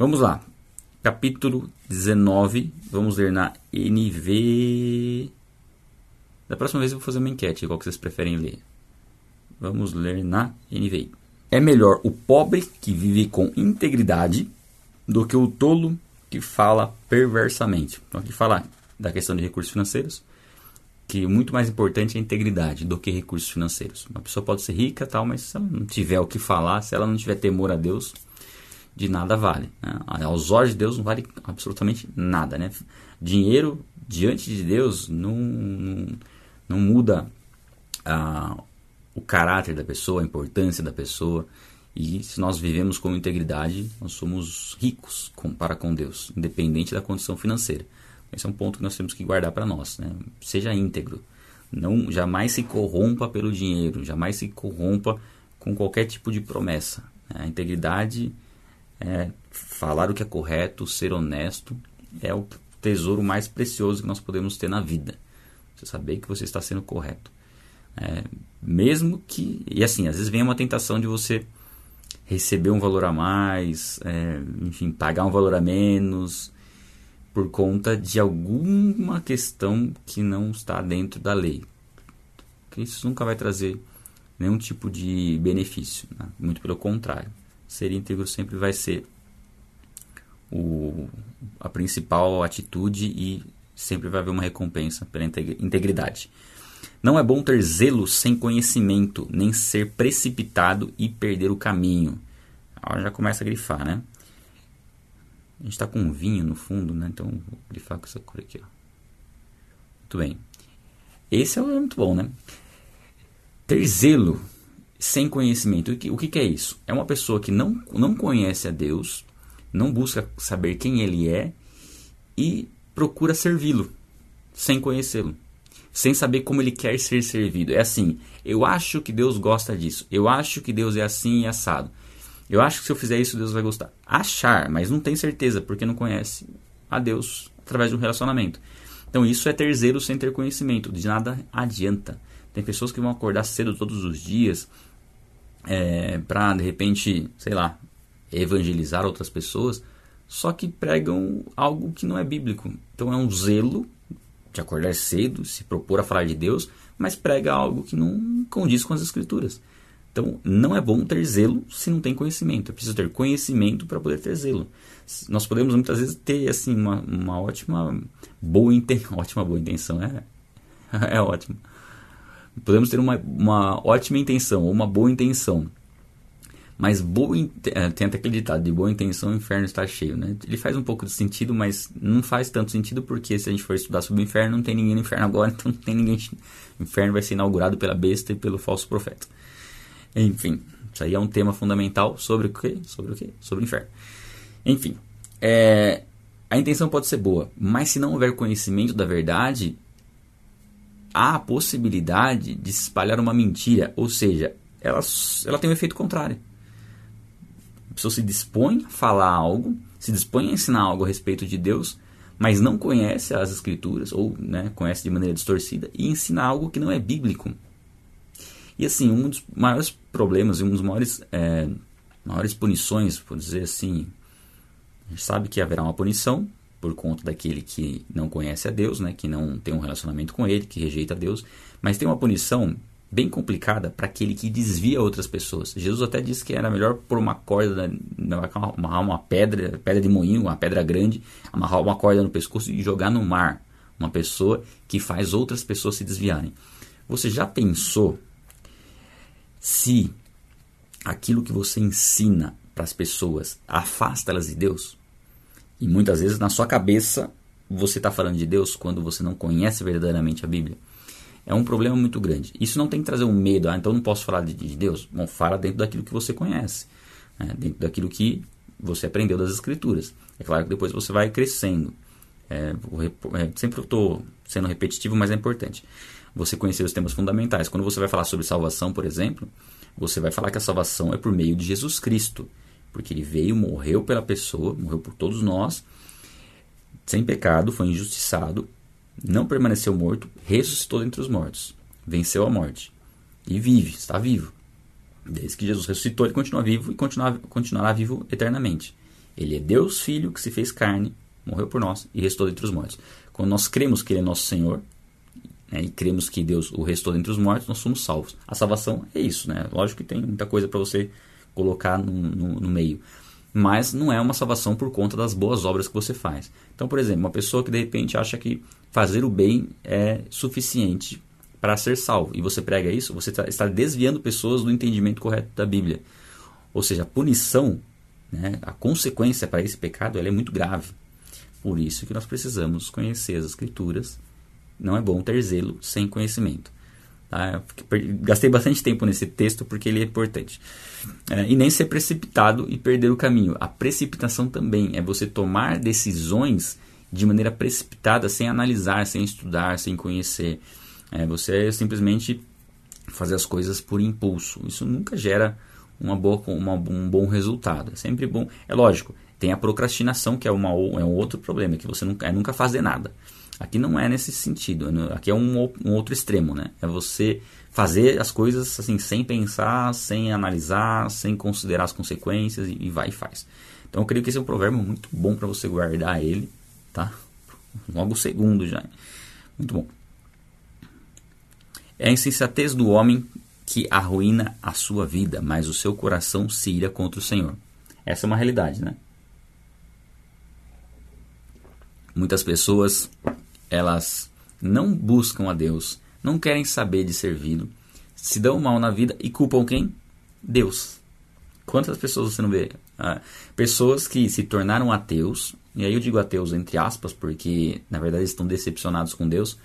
Vamos lá. Capítulo 19. Vamos ler na NV. Da próxima vez eu vou fazer uma enquete, qual que vocês preferem ler. Vamos ler na NVI. É melhor o pobre que vive com integridade do que o tolo que fala perversamente. Então aqui fala da questão de recursos financeiros, que muito mais importante é a integridade do que recursos financeiros. Uma pessoa pode ser rica, tal, mas se ela não tiver o que falar, se ela não tiver temor a Deus, de nada vale. Né? Aos olhos de Deus não vale absolutamente nada. Né? Dinheiro diante de Deus não, não, não muda ah, o caráter da pessoa, a importância da pessoa. E se nós vivemos com integridade, nós somos ricos com, para com Deus, independente da condição financeira. Esse é um ponto que nós temos que guardar para nós. Né? Seja íntegro. Não, jamais se corrompa pelo dinheiro, jamais se corrompa com qualquer tipo de promessa. A integridade é, falar o que é correto, ser honesto, é o tesouro mais precioso que nós podemos ter na vida. Você saber que você está sendo correto. É, mesmo que. E assim, às vezes vem uma tentação de você receber um valor a mais, é, enfim, pagar um valor a menos, por conta de alguma questão que não está dentro da lei. Porque isso nunca vai trazer nenhum tipo de benefício, né? muito pelo contrário ser íntegro sempre vai ser o, a principal atitude e sempre vai haver uma recompensa pela integridade. Não é bom ter zelo sem conhecimento, nem ser precipitado e perder o caminho. Agora já começa a grifar, né? A gente está com um vinho no fundo, né? Então vou grifar com essa cor aqui. Ó. Muito bem. Esse é muito bom, né? Ter zelo sem conhecimento. O que, o que é isso? É uma pessoa que não, não conhece a Deus, não busca saber quem Ele é e procura servi-lo sem conhecê-lo, sem saber como Ele quer ser servido. É assim: eu acho que Deus gosta disso, eu acho que Deus é assim e assado. Eu acho que se eu fizer isso, Deus vai gostar. Achar, mas não tem certeza, porque não conhece a Deus através de um relacionamento. Então, isso é ter zelo sem ter conhecimento. De nada adianta. Tem pessoas que vão acordar cedo todos os dias, é, para de repente, sei lá, evangelizar outras pessoas, só que pregam algo que não é bíblico. Então é um zelo de acordar cedo, se propor a falar de Deus, mas prega algo que não condiz com as escrituras. Então não é bom ter zelo se não tem conhecimento. É preciso ter conhecimento para poder ter zelo. Nós podemos muitas vezes ter assim uma, uma ótima boa intenção, ótima boa intenção é é ótimo Podemos ter uma, uma ótima intenção ou uma boa intenção. Mas boa, é, tem até aquele ditado, de boa intenção o inferno está cheio, né? Ele faz um pouco de sentido, mas não faz tanto sentido porque se a gente for estudar sobre o inferno, não tem ninguém no inferno agora, então não tem ninguém... O inferno vai ser inaugurado pela besta e pelo falso profeta. Enfim, isso aí é um tema fundamental sobre o quê? Sobre o quê? Sobre o inferno. Enfim, é, a intenção pode ser boa, mas se não houver conhecimento da verdade, há a possibilidade de se espalhar uma mentira, ou seja, ela, ela tem um efeito contrário. A pessoa se dispõe a falar algo, se dispõe a ensinar algo a respeito de Deus, mas não conhece as escrituras, ou né, conhece de maneira distorcida, e ensina algo que não é bíblico. E assim, um dos maiores problemas e um dos maiores, é, maiores punições, por dizer assim, a gente sabe que haverá uma punição por conta daquele que não conhece a Deus, né, que não tem um relacionamento com Ele, que rejeita Deus, mas tem uma punição bem complicada para aquele que desvia outras pessoas. Jesus até disse que era melhor pôr uma corda, amarrar uma pedra, pedra de moinho, uma pedra grande, amarrar uma corda no pescoço e jogar no mar uma pessoa que faz outras pessoas se desviarem. Você já pensou se aquilo que você ensina para as pessoas afasta elas de Deus? E muitas vezes na sua cabeça você está falando de Deus quando você não conhece verdadeiramente a Bíblia. É um problema muito grande. Isso não tem que trazer um medo, ah, então não posso falar de, de Deus. Bom, fala dentro daquilo que você conhece, né? dentro daquilo que você aprendeu das Escrituras. É claro que depois você vai crescendo. É, é, sempre estou sendo repetitivo, mas é importante. Você conhecer os temas fundamentais. Quando você vai falar sobre salvação, por exemplo, você vai falar que a salvação é por meio de Jesus Cristo porque ele veio, morreu pela pessoa, morreu por todos nós, sem pecado, foi injustiçado, não permaneceu morto, ressuscitou dentre os mortos, venceu a morte e vive, está vivo. Desde que Jesus ressuscitou, ele continua vivo e continuará, continuará vivo eternamente. Ele é Deus Filho que se fez carne, morreu por nós e restou dentre os mortos. Quando nós cremos que Ele é nosso Senhor, né, e cremos que Deus o restou dentre os mortos, nós somos salvos. A salvação é isso, né? Lógico que tem muita coisa para você colocar no, no, no, meio. Mas não é uma salvação por conta das boas obras que você faz. Então, por exemplo, uma pessoa que de repente acha que fazer o bem é suficiente para ser salvo, e você prega isso, você tá, está desviando pessoas do entendimento correto da Bíblia. Ou seja, a punição, né, a consequência para esse pecado, é muito grave. Por isso que nós precisamos conhecer as Escrituras. Não é bom ter zelo sem conhecimento. Tá? Gastei bastante tempo nesse texto porque ele é importante. É, e nem ser precipitado e perder o caminho. A precipitação também é você tomar decisões de maneira precipitada, sem analisar, sem estudar, sem conhecer. É, você simplesmente fazer as coisas por impulso. Isso nunca gera uma boa, uma, um bom resultado. É sempre bom. É lógico, tem a procrastinação, que é, uma, é um outro problema, que você nunca, é nunca fazer nada. Aqui não é nesse sentido, é aqui é um, um outro extremo, né? É você fazer as coisas assim sem pensar, sem analisar, sem considerar as consequências e, e vai e faz. Então eu creio que esse é um provérbio muito bom para você guardar ele, tá? Logo o segundo já. Muito bom. É a insensatez do homem que arruína a sua vida, mas o seu coração se ira contra o Senhor. Essa é uma realidade, né? Muitas pessoas elas não buscam a Deus, não querem saber de servi-lo, se dão mal na vida e culpam quem? Deus. Quantas pessoas você não vê? Ah, pessoas que se tornaram ateus, e aí eu digo ateus entre aspas, porque na verdade estão decepcionados com Deus,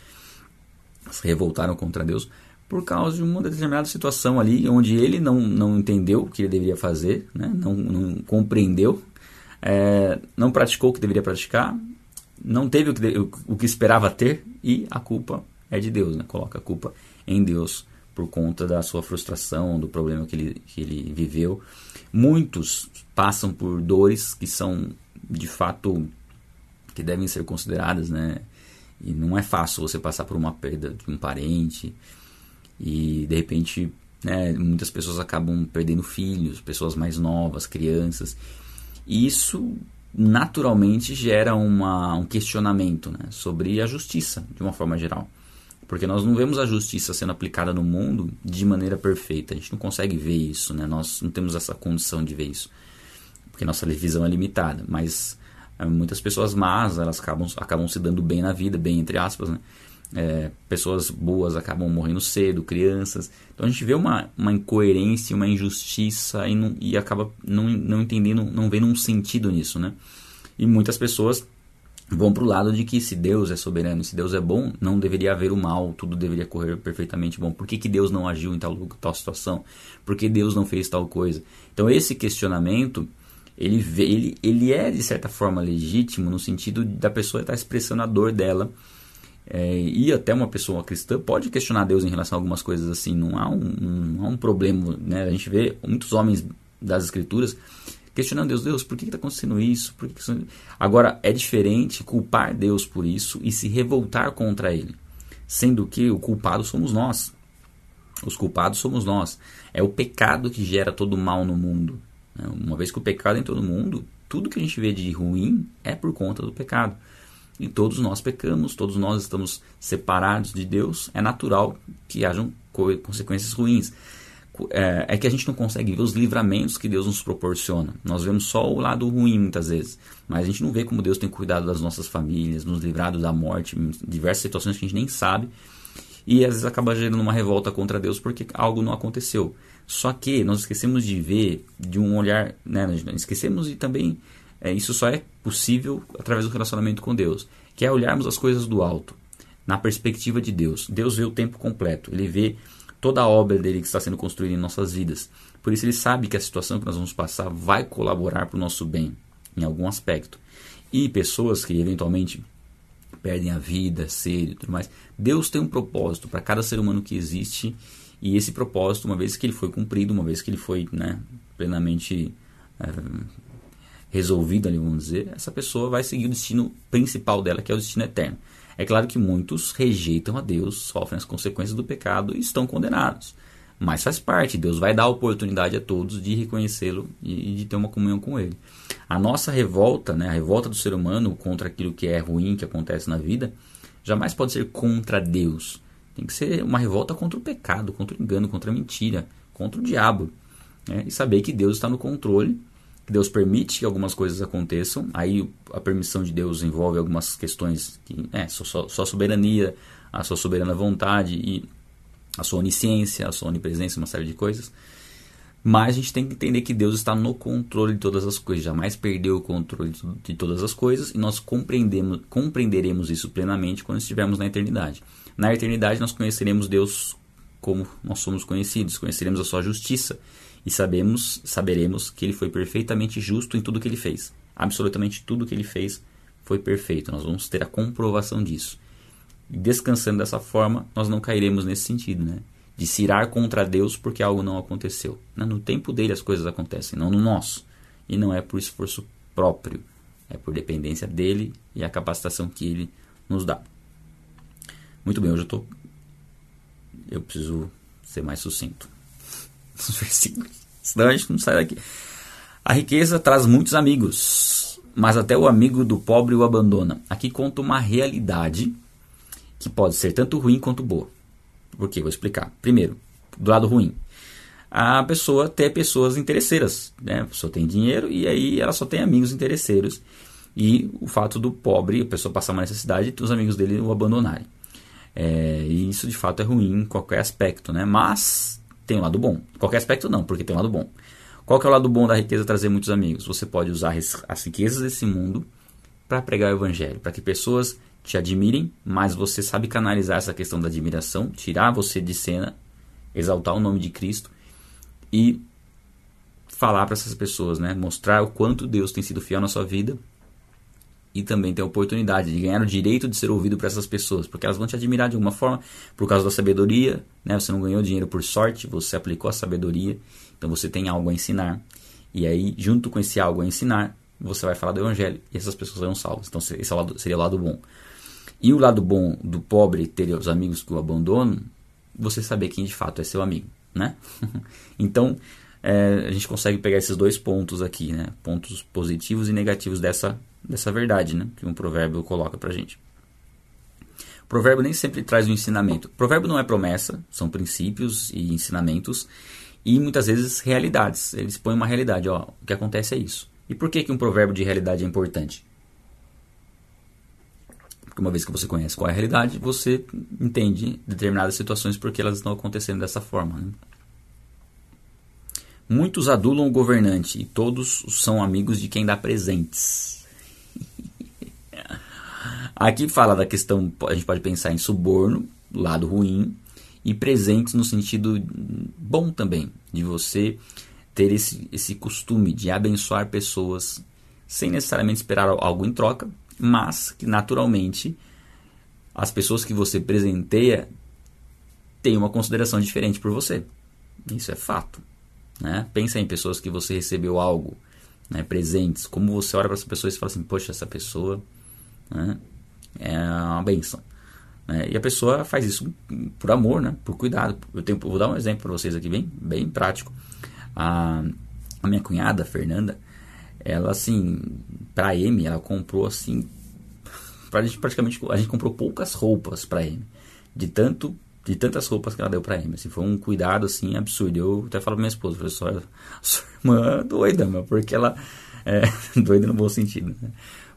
se revoltaram contra Deus, por causa de uma determinada situação ali, onde ele não, não entendeu o que ele deveria fazer, né? não, não compreendeu, é, não praticou o que deveria praticar, não teve o que, o que esperava ter e a culpa é de Deus, né? Coloca a culpa em Deus por conta da sua frustração, do problema que ele, que ele viveu. Muitos passam por dores que são de fato que devem ser consideradas, né? E não é fácil você passar por uma perda de um parente e de repente, né, muitas pessoas acabam perdendo filhos, pessoas mais novas, crianças. E isso naturalmente gera uma, um questionamento né, sobre a justiça, de uma forma geral. Porque nós não vemos a justiça sendo aplicada no mundo de maneira perfeita. A gente não consegue ver isso, né? nós não temos essa condição de ver isso. Porque nossa visão é limitada. Mas é, muitas pessoas más, elas acabam, acabam se dando bem na vida, bem entre aspas, né? É, pessoas boas acabam morrendo cedo, crianças. Então a gente vê uma, uma incoerência, uma injustiça e, não, e acaba não, não entendendo, não vendo um sentido nisso, né? E muitas pessoas vão para o lado de que se Deus é soberano, se Deus é bom, não deveria haver o mal, tudo deveria correr perfeitamente bom. Por que, que Deus não agiu em tal, tal situação? Por que Deus não fez tal coisa? Então esse questionamento ele, ele, ele é de certa forma legítimo no sentido da pessoa estar expressando a dor dela é, e até uma pessoa cristã pode questionar Deus em relação a algumas coisas assim. Não há um, há um problema. Né? A gente vê muitos homens das Escrituras questionando Deus: Deus, por que está acontecendo isso? Que que isso? Agora, é diferente culpar Deus por isso e se revoltar contra Ele, sendo que o culpado somos nós. Os culpados somos nós. É o pecado que gera todo o mal no mundo. Né? Uma vez que o pecado entrou no mundo, tudo que a gente vê de ruim é por conta do pecado. E todos nós pecamos, todos nós estamos separados de Deus. É natural que hajam consequências ruins. É, é, que a gente não consegue ver os livramentos que Deus nos proporciona. Nós vemos só o lado ruim muitas vezes, mas a gente não vê como Deus tem cuidado das nossas famílias, nos livrado da morte, diversas situações que a gente nem sabe. E às vezes acaba gerando uma revolta contra Deus porque algo não aconteceu. Só que nós esquecemos de ver de um olhar, né, esquecemos de também é, isso só é possível através do relacionamento com Deus, que é olharmos as coisas do alto, na perspectiva de Deus. Deus vê o tempo completo, ele vê toda a obra dele que está sendo construída em nossas vidas. Por isso ele sabe que a situação que nós vamos passar vai colaborar para o nosso bem, em algum aspecto. E pessoas que eventualmente perdem a vida, sede e tudo mais, Deus tem um propósito para cada ser humano que existe. E esse propósito, uma vez que ele foi cumprido, uma vez que ele foi né, plenamente é, resolvido ali, vamos dizer, essa pessoa vai seguir o destino principal dela, que é o destino eterno. É claro que muitos rejeitam a Deus, sofrem as consequências do pecado e estão condenados. Mas faz parte, Deus vai dar oportunidade a todos de reconhecê-lo e de ter uma comunhão com Ele. A nossa revolta, né, a revolta do ser humano contra aquilo que é ruim que acontece na vida, jamais pode ser contra Deus. Tem que ser uma revolta contra o pecado, contra o engano, contra a mentira, contra o diabo. Né? E saber que Deus está no controle, Deus permite que algumas coisas aconteçam. Aí a permissão de Deus envolve algumas questões que é só, soberania, a sua soberana vontade e a sua onisciência, a sua onipresença, uma série de coisas. Mas a gente tem que entender que Deus está no controle de todas as coisas, jamais perdeu o controle de todas as coisas e nós compreendemos, compreenderemos isso plenamente quando estivermos na eternidade. Na eternidade nós conheceremos Deus como nós somos conhecidos, conheceremos a sua justiça e sabemos, saberemos que ele foi perfeitamente justo em tudo que ele fez. Absolutamente tudo que ele fez foi perfeito. Nós vamos ter a comprovação disso. E descansando dessa forma, nós não cairemos nesse sentido, né? De se irar contra Deus porque algo não aconteceu. No tempo dele as coisas acontecem, não no nosso. E não é por esforço próprio, é por dependência dele e a capacitação que ele nos dá. Muito bem, hoje eu estou. Eu preciso ser mais sucinto nos versículos, senão a gente não sai daqui. A riqueza traz muitos amigos, mas até o amigo do pobre o abandona. Aqui conta uma realidade que pode ser tanto ruim quanto boa. Por quê? Vou explicar. Primeiro, do lado ruim. A pessoa tem pessoas interesseiras, né? A pessoa tem dinheiro e aí ela só tem amigos interesseiros. E o fato do pobre, a pessoa passar uma necessidade e os amigos dele o abandonarem. É, e isso de fato é ruim em qualquer aspecto, né? Mas tem um lado bom. Qualquer aspecto não, porque tem um lado bom. Qual que é o lado bom da riqueza trazer muitos amigos? Você pode usar as riquezas desse mundo para pregar o evangelho, para que pessoas te admirem, mas você sabe canalizar essa questão da admiração, tirar você de cena, exaltar o nome de Cristo e falar para essas pessoas, né? Mostrar o quanto Deus tem sido fiel na sua vida e também ter a oportunidade de ganhar o direito de ser ouvido por essas pessoas, porque elas vão te admirar de alguma forma por causa da sabedoria, né? Você não ganhou dinheiro por sorte, você aplicou a sabedoria, então você tem algo a ensinar. E aí, junto com esse algo a ensinar, você vai falar do evangelho e essas pessoas serão salvas. Então, esse é seria o lado bom. E o lado bom do pobre ter os amigos que o abandonam, você saber quem de fato é seu amigo, né? então, é, a gente consegue pegar esses dois pontos aqui, né? Pontos positivos e negativos dessa, dessa verdade, né? Que um provérbio coloca pra gente. O provérbio nem sempre traz um ensinamento. O provérbio não é promessa, são princípios e ensinamentos e muitas vezes realidades. Eles põem uma realidade, ó, o que acontece é isso. E por que, que um provérbio de realidade é importante? Porque uma vez que você conhece qual é a realidade, você entende determinadas situações porque elas estão acontecendo dessa forma. Né? Muitos adulam o governante e todos são amigos de quem dá presentes. Aqui fala da questão, a gente pode pensar em suborno, lado ruim, e presentes no sentido bom também, de você ter esse, esse costume de abençoar pessoas sem necessariamente esperar algo em troca, mas que naturalmente as pessoas que você presenteia têm uma consideração diferente por você. Isso é fato. Né? Pensa em pessoas que você recebeu algo, né, presentes, como você olha para essa pessoa e fala assim, poxa, essa pessoa né, é uma benção. Né? E a pessoa faz isso por amor, né, por cuidado. Eu tenho, vou dar um exemplo para vocês aqui, bem, bem prático. A, a minha cunhada, Fernanda, ela assim, pra M, ela comprou assim, pra gente praticamente, a gente comprou poucas roupas pra M, de tanto, de tantas roupas que ela deu pra M, assim, foi um cuidado assim absurdo, eu até falo pra minha esposa, sua, sua irmã é doida, meu, porque ela, é, doida no bom sentido, né?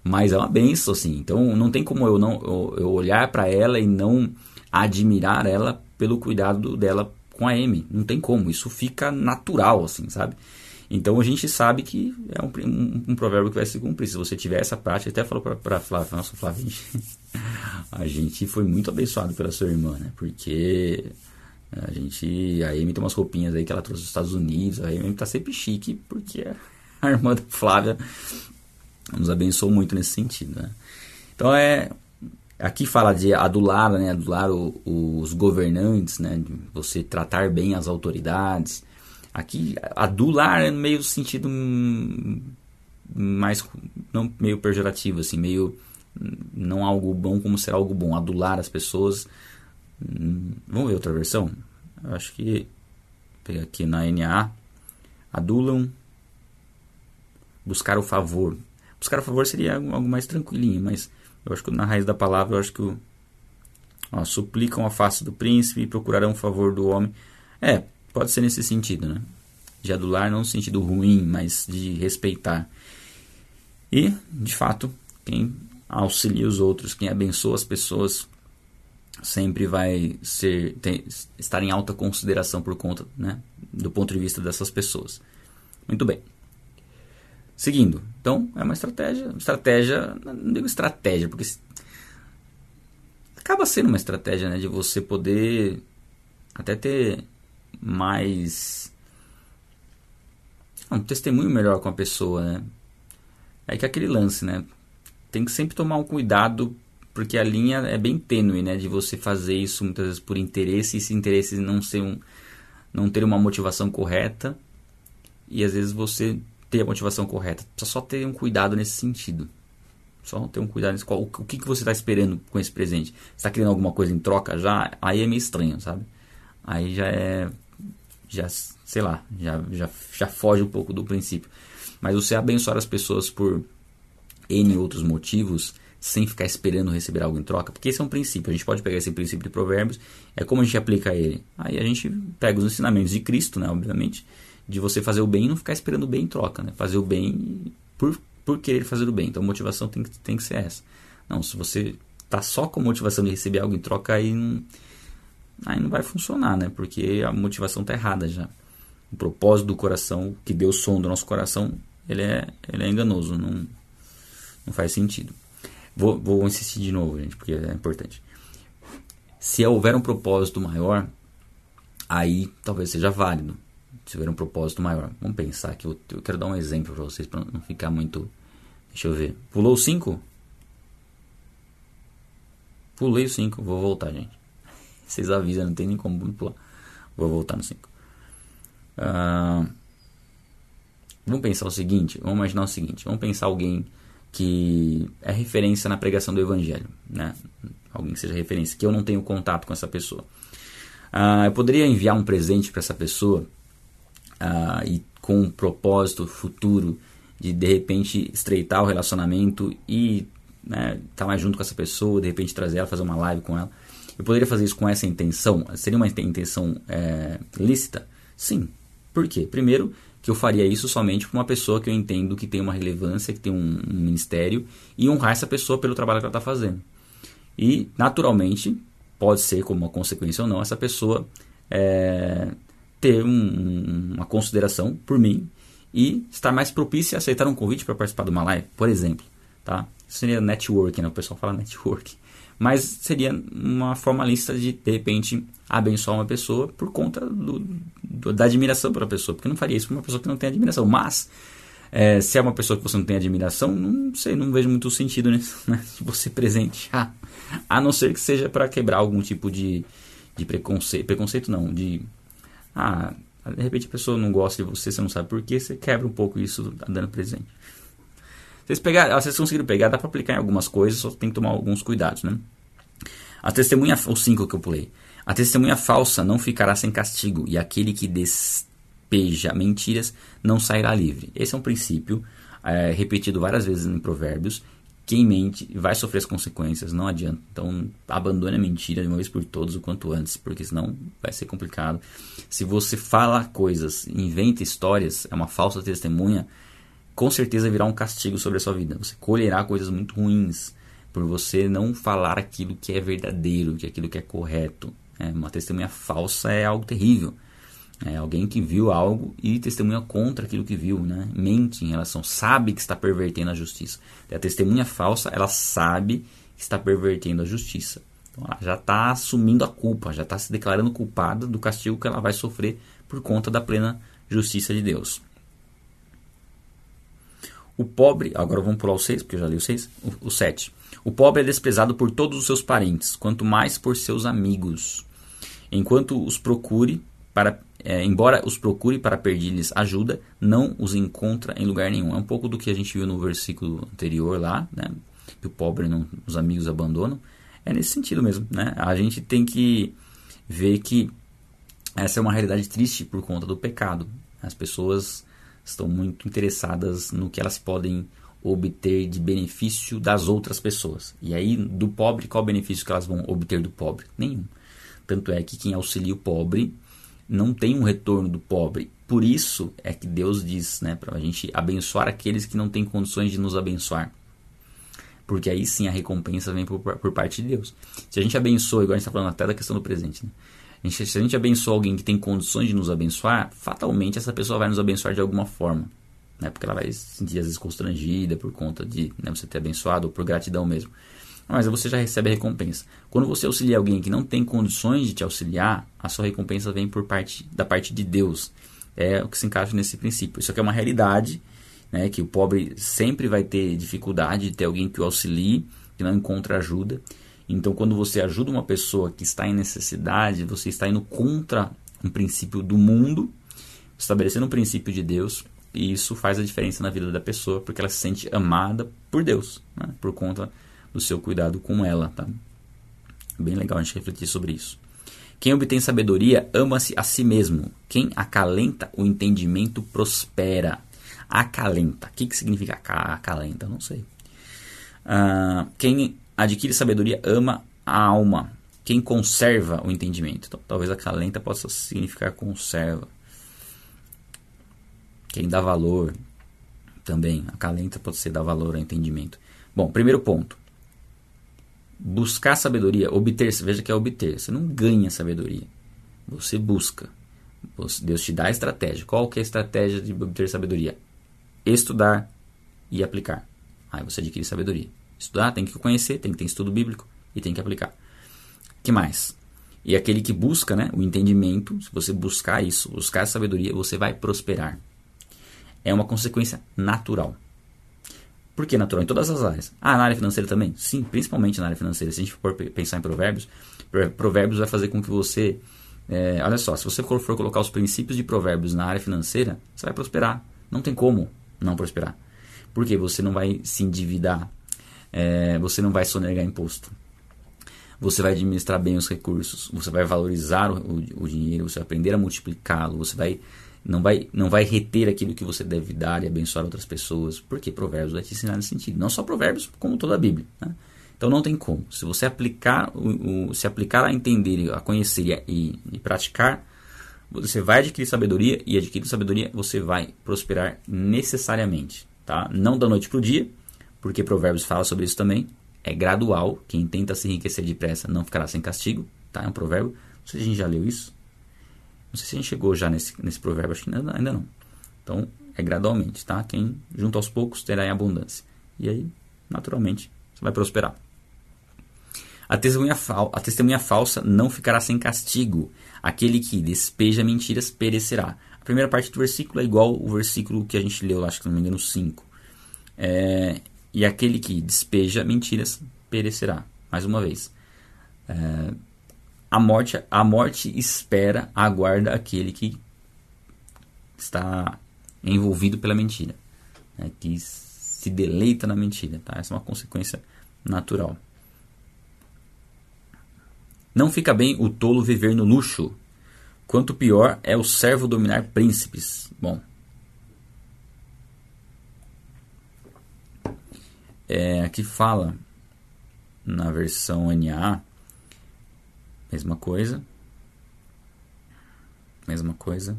Mas é uma benção, assim, então não tem como eu não, eu, olhar para ela e não admirar ela pelo cuidado dela com a M, não tem como, isso fica natural, assim, sabe? Então a gente sabe que é um, um, um, provérbio que vai se cumprir. Se você tiver essa prática, até falou para Flávia, nossa Flávia, a gente, a gente foi muito abençoado pela sua irmã, né? Porque a gente, a Amy tem umas roupinhas aí que ela trouxe dos Estados Unidos, a Amy tá sempre chique porque a irmã da Flávia nos abençoou muito nesse sentido, né? Então é aqui fala de adular, né? Adular o, os governantes, né? De você tratar bem as autoridades Aqui, adular é meio sentido mais não meio pejorativo assim, meio não algo bom como ser algo bom, adular as pessoas. Hum, vamos ver outra versão? Eu acho que pegar aqui na NA, adulam, buscar o favor. Buscar favor seria algo mais tranquilinho, mas eu acho que na raiz da palavra, eu acho que o, ó, suplicam a face do príncipe e procurarão o favor do homem. É, pode ser nesse sentido, né? De adular não no sentido ruim, mas de respeitar. E, de fato, quem auxilia os outros, quem abençoa as pessoas, sempre vai ser estar em alta consideração por conta, né, do ponto de vista dessas pessoas. Muito bem. Seguindo, então é uma estratégia, estratégia, não digo estratégia, porque acaba sendo uma estratégia, né, de você poder até ter mais um testemunho melhor com a pessoa, né? É que aquele lance, né? Tem que sempre tomar um cuidado porque a linha é bem tênue, né, de você fazer isso muitas vezes por interesse e esse interesse não ser um não ter uma motivação correta e às vezes você ter a motivação correta. Precisa só ter um cuidado nesse sentido. Só ter um cuidado nesse qual, o que, que você está esperando com esse presente. está querendo alguma coisa em troca já? Aí é meio estranho, sabe? Aí já é já sei lá, já, já, já foge um pouco do princípio. Mas você abençoar as pessoas por N outros motivos, sem ficar esperando receber algo em troca, porque esse é um princípio. A gente pode pegar esse princípio de Provérbios, é como a gente aplica ele. Aí a gente pega os ensinamentos de Cristo, né, obviamente, de você fazer o bem e não ficar esperando o bem em troca, né? Fazer o bem por, por querer fazer o bem. Então a motivação tem que, tem que ser essa. Não, se você tá só com a motivação de receber algo em troca, aí não, aí não vai funcionar, né? Porque a motivação tá errada já. O propósito do coração, que Deus som do nosso coração, ele é, ele é enganoso, não, não faz sentido. Vou, vou insistir de novo, gente, porque é importante. Se houver um propósito maior, aí talvez seja válido. Houver um propósito maior. Vamos pensar eu, eu quero dar um exemplo para vocês, para não ficar muito. Deixa eu ver. Pulou 5? Pulei o 5. Vou voltar, gente. Vocês avisam, não tem nem como pular. Vou voltar no 5. Uh, ah, vamos pensar o seguinte. Vamos imaginar o seguinte. Vamos pensar alguém que é referência na pregação do evangelho, né? Alguém que seja referência, que eu não tenho contato com essa pessoa. Uh, eu poderia enviar um presente para essa pessoa uh, e com um propósito futuro de de repente estreitar o relacionamento e né, estar tá mais junto com essa pessoa, de repente trazer ela, fazer uma live com ela. Eu poderia fazer isso com essa intenção? Seria uma intenção é, lícita? Sim. Por quê? Primeiro, que eu faria isso somente com uma pessoa que eu entendo que tem uma relevância, que tem um, um ministério, e honrar essa pessoa pelo trabalho que ela está fazendo. E, naturalmente, pode ser como uma consequência ou não, essa pessoa é, ter um, uma consideração por mim e estar mais propícia a aceitar um convite para participar de uma live, por exemplo. Tá? Isso seria networking, né? o pessoal fala networking mas seria uma forma lista de, de repente, abençoar uma pessoa por conta do, do, da admiração pela pessoa, porque não faria isso para uma pessoa que não tem admiração. Mas, é, se é uma pessoa que você não tem admiração, não sei, não vejo muito sentido nisso, né, de você presentear, a não ser que seja para quebrar algum tipo de, de preconceito, preconceito não, de, ah, de repente a pessoa não gosta de você, você não sabe por que, você quebra um pouco isso dando presente. Vocês, pegar, vocês conseguiram pegar, dá para aplicar em algumas coisas, só tem que tomar alguns cuidados, né? A testemunha, os cinco que eu pulei. A testemunha falsa não ficará sem castigo, e aquele que despeja mentiras não sairá livre. Esse é um princípio é, repetido várias vezes em Provérbios. Quem mente vai sofrer as consequências, não adianta. Então, abandone a mentira de uma vez por todas o quanto antes, porque senão vai ser complicado. Se você fala coisas, inventa histórias, é uma falsa testemunha, com certeza virá um castigo sobre a sua vida. Você colherá coisas muito ruins por você não falar aquilo que é verdadeiro, que é aquilo que é correto. É, uma testemunha falsa é algo terrível. É alguém que viu algo e testemunha contra aquilo que viu, né? mente em relação, sabe que está pervertendo a justiça. A testemunha falsa, ela sabe que está pervertendo a justiça. Então, ela já está assumindo a culpa, já está se declarando culpada do castigo que ela vai sofrer por conta da plena justiça de Deus. O pobre, agora vamos pular o 6, porque eu já li o 6, o 7. O pobre é desprezado por todos os seus parentes, quanto mais por seus amigos. Enquanto os procure para é, embora os procure para pedir-lhes ajuda, não os encontra em lugar nenhum. É um pouco do que a gente viu no versículo anterior lá, né? Que o pobre não, os amigos abandonam. É nesse sentido mesmo, né? A gente tem que ver que essa é uma realidade triste por conta do pecado. As pessoas estão muito interessadas no que elas podem obter de benefício das outras pessoas. E aí, do pobre, qual o benefício que elas vão obter do pobre? Nenhum. Tanto é que quem auxilia o pobre não tem um retorno do pobre. Por isso é que Deus diz, né, para a gente abençoar aqueles que não têm condições de nos abençoar. Porque aí sim a recompensa vem por, por parte de Deus. Se a gente abençoa, igual a gente está falando até da questão do presente, né? a gente, se a gente abençoa alguém que tem condições de nos abençoar, fatalmente essa pessoa vai nos abençoar de alguma forma. Né? Porque ela vai se sentir às vezes constrangida por conta de né, você ter abençoado ou por gratidão mesmo. Mas você já recebe a recompensa. Quando você auxilia alguém que não tem condições de te auxiliar, a sua recompensa vem por parte da parte de Deus. É o que se encaixa nesse princípio. Isso aqui é uma realidade, né, que o pobre sempre vai ter dificuldade de ter alguém que o auxilie, que não encontra ajuda. Então, quando você ajuda uma pessoa que está em necessidade, você está indo contra um princípio do mundo, estabelecendo um princípio de Deus, e isso faz a diferença na vida da pessoa, porque ela se sente amada por Deus, né, por conta do seu cuidado com ela. Tá? Bem legal a gente refletir sobre isso. Quem obtém sabedoria ama-se a si mesmo. Quem acalenta o entendimento prospera. Acalenta. O que, que significa acalenta? Não sei. Uh, quem adquire sabedoria ama a alma. Quem conserva o entendimento. Então, talvez acalenta possa significar conserva. Quem dá valor também. Acalenta pode ser dar valor ao entendimento. Bom, primeiro ponto buscar sabedoria, obter, veja que é obter. Você não ganha sabedoria. Você busca. Deus te dá a estratégia. Qual que é a estratégia de obter sabedoria? Estudar e aplicar. Aí você adquire sabedoria. Estudar, tem que conhecer, tem que ter estudo bíblico e tem que aplicar. que mais? E aquele que busca né, o entendimento, se você buscar isso, buscar sabedoria, você vai prosperar. É uma consequência natural. Por que natural? Em todas as áreas. Ah, na área financeira também? Sim, principalmente na área financeira. Se a gente for pensar em provérbios, provérbios vai fazer com que você... É, olha só, se você for, for colocar os princípios de provérbios na área financeira, você vai prosperar. Não tem como não prosperar. Porque você não vai se endividar, é, você não vai sonegar imposto, você vai administrar bem os recursos, você vai valorizar o, o, o dinheiro, você vai aprender a multiplicá-lo, você vai não vai, não vai reter aquilo que você deve dar e abençoar outras pessoas, porque Provérbios vai te ensinar nesse sentido. Não só Provérbios, como toda a Bíblia. Né? Então não tem como. Se você aplicar, o, o, se aplicar a entender, a conhecer e, e praticar, você vai adquirir sabedoria e adquirindo sabedoria você vai prosperar necessariamente. Tá? Não da noite para o dia, porque Provérbios fala sobre isso também. É gradual. Quem tenta se enriquecer depressa não ficará sem castigo. Tá? É um provérbio. Não sei se a gente já leu isso. Não sei se a gente chegou já nesse, nesse provérbio, acho que ainda, ainda não. Então, é gradualmente, tá? Quem junto aos poucos terá em abundância. E aí, naturalmente, você vai prosperar. A testemunha, fal a testemunha falsa não ficará sem castigo. Aquele que despeja mentiras perecerá. A primeira parte do versículo é igual o versículo que a gente leu, acho que não me engano, 5. É, e aquele que despeja mentiras perecerá. Mais uma vez. É, a morte, a morte espera, aguarda aquele que está envolvido pela mentira, né, que se deleita na mentira. Tá? Essa é uma consequência natural. Não fica bem o tolo viver no luxo, quanto pior é o servo dominar príncipes. Bom, é, aqui fala na versão NA Mesma coisa. Mesma coisa.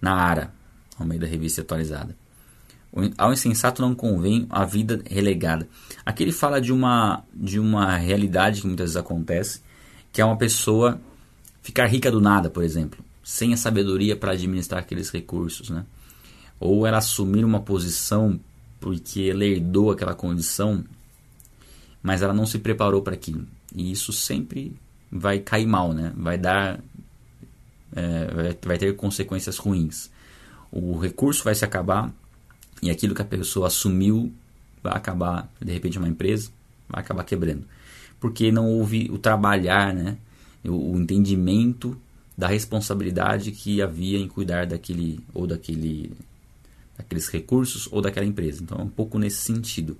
Na Ara, ao meio da revista atualizada. Ao insensato não convém a vida relegada. Aqui ele fala de uma, de uma realidade que muitas vezes acontece, que é uma pessoa ficar rica do nada, por exemplo, sem a sabedoria para administrar aqueles recursos, né? Ou ela assumir uma posição porque ela herdou aquela condição, mas ela não se preparou para aquilo. E isso sempre vai cair mal, né? Vai dar. É, vai ter consequências ruins. O recurso vai se acabar e aquilo que a pessoa assumiu vai acabar, de repente, uma empresa vai acabar quebrando. Porque não houve o trabalhar, né? o, o entendimento da responsabilidade que havia em cuidar daquele ou daquele daqueles recursos ou daquela empresa. Então é um pouco nesse sentido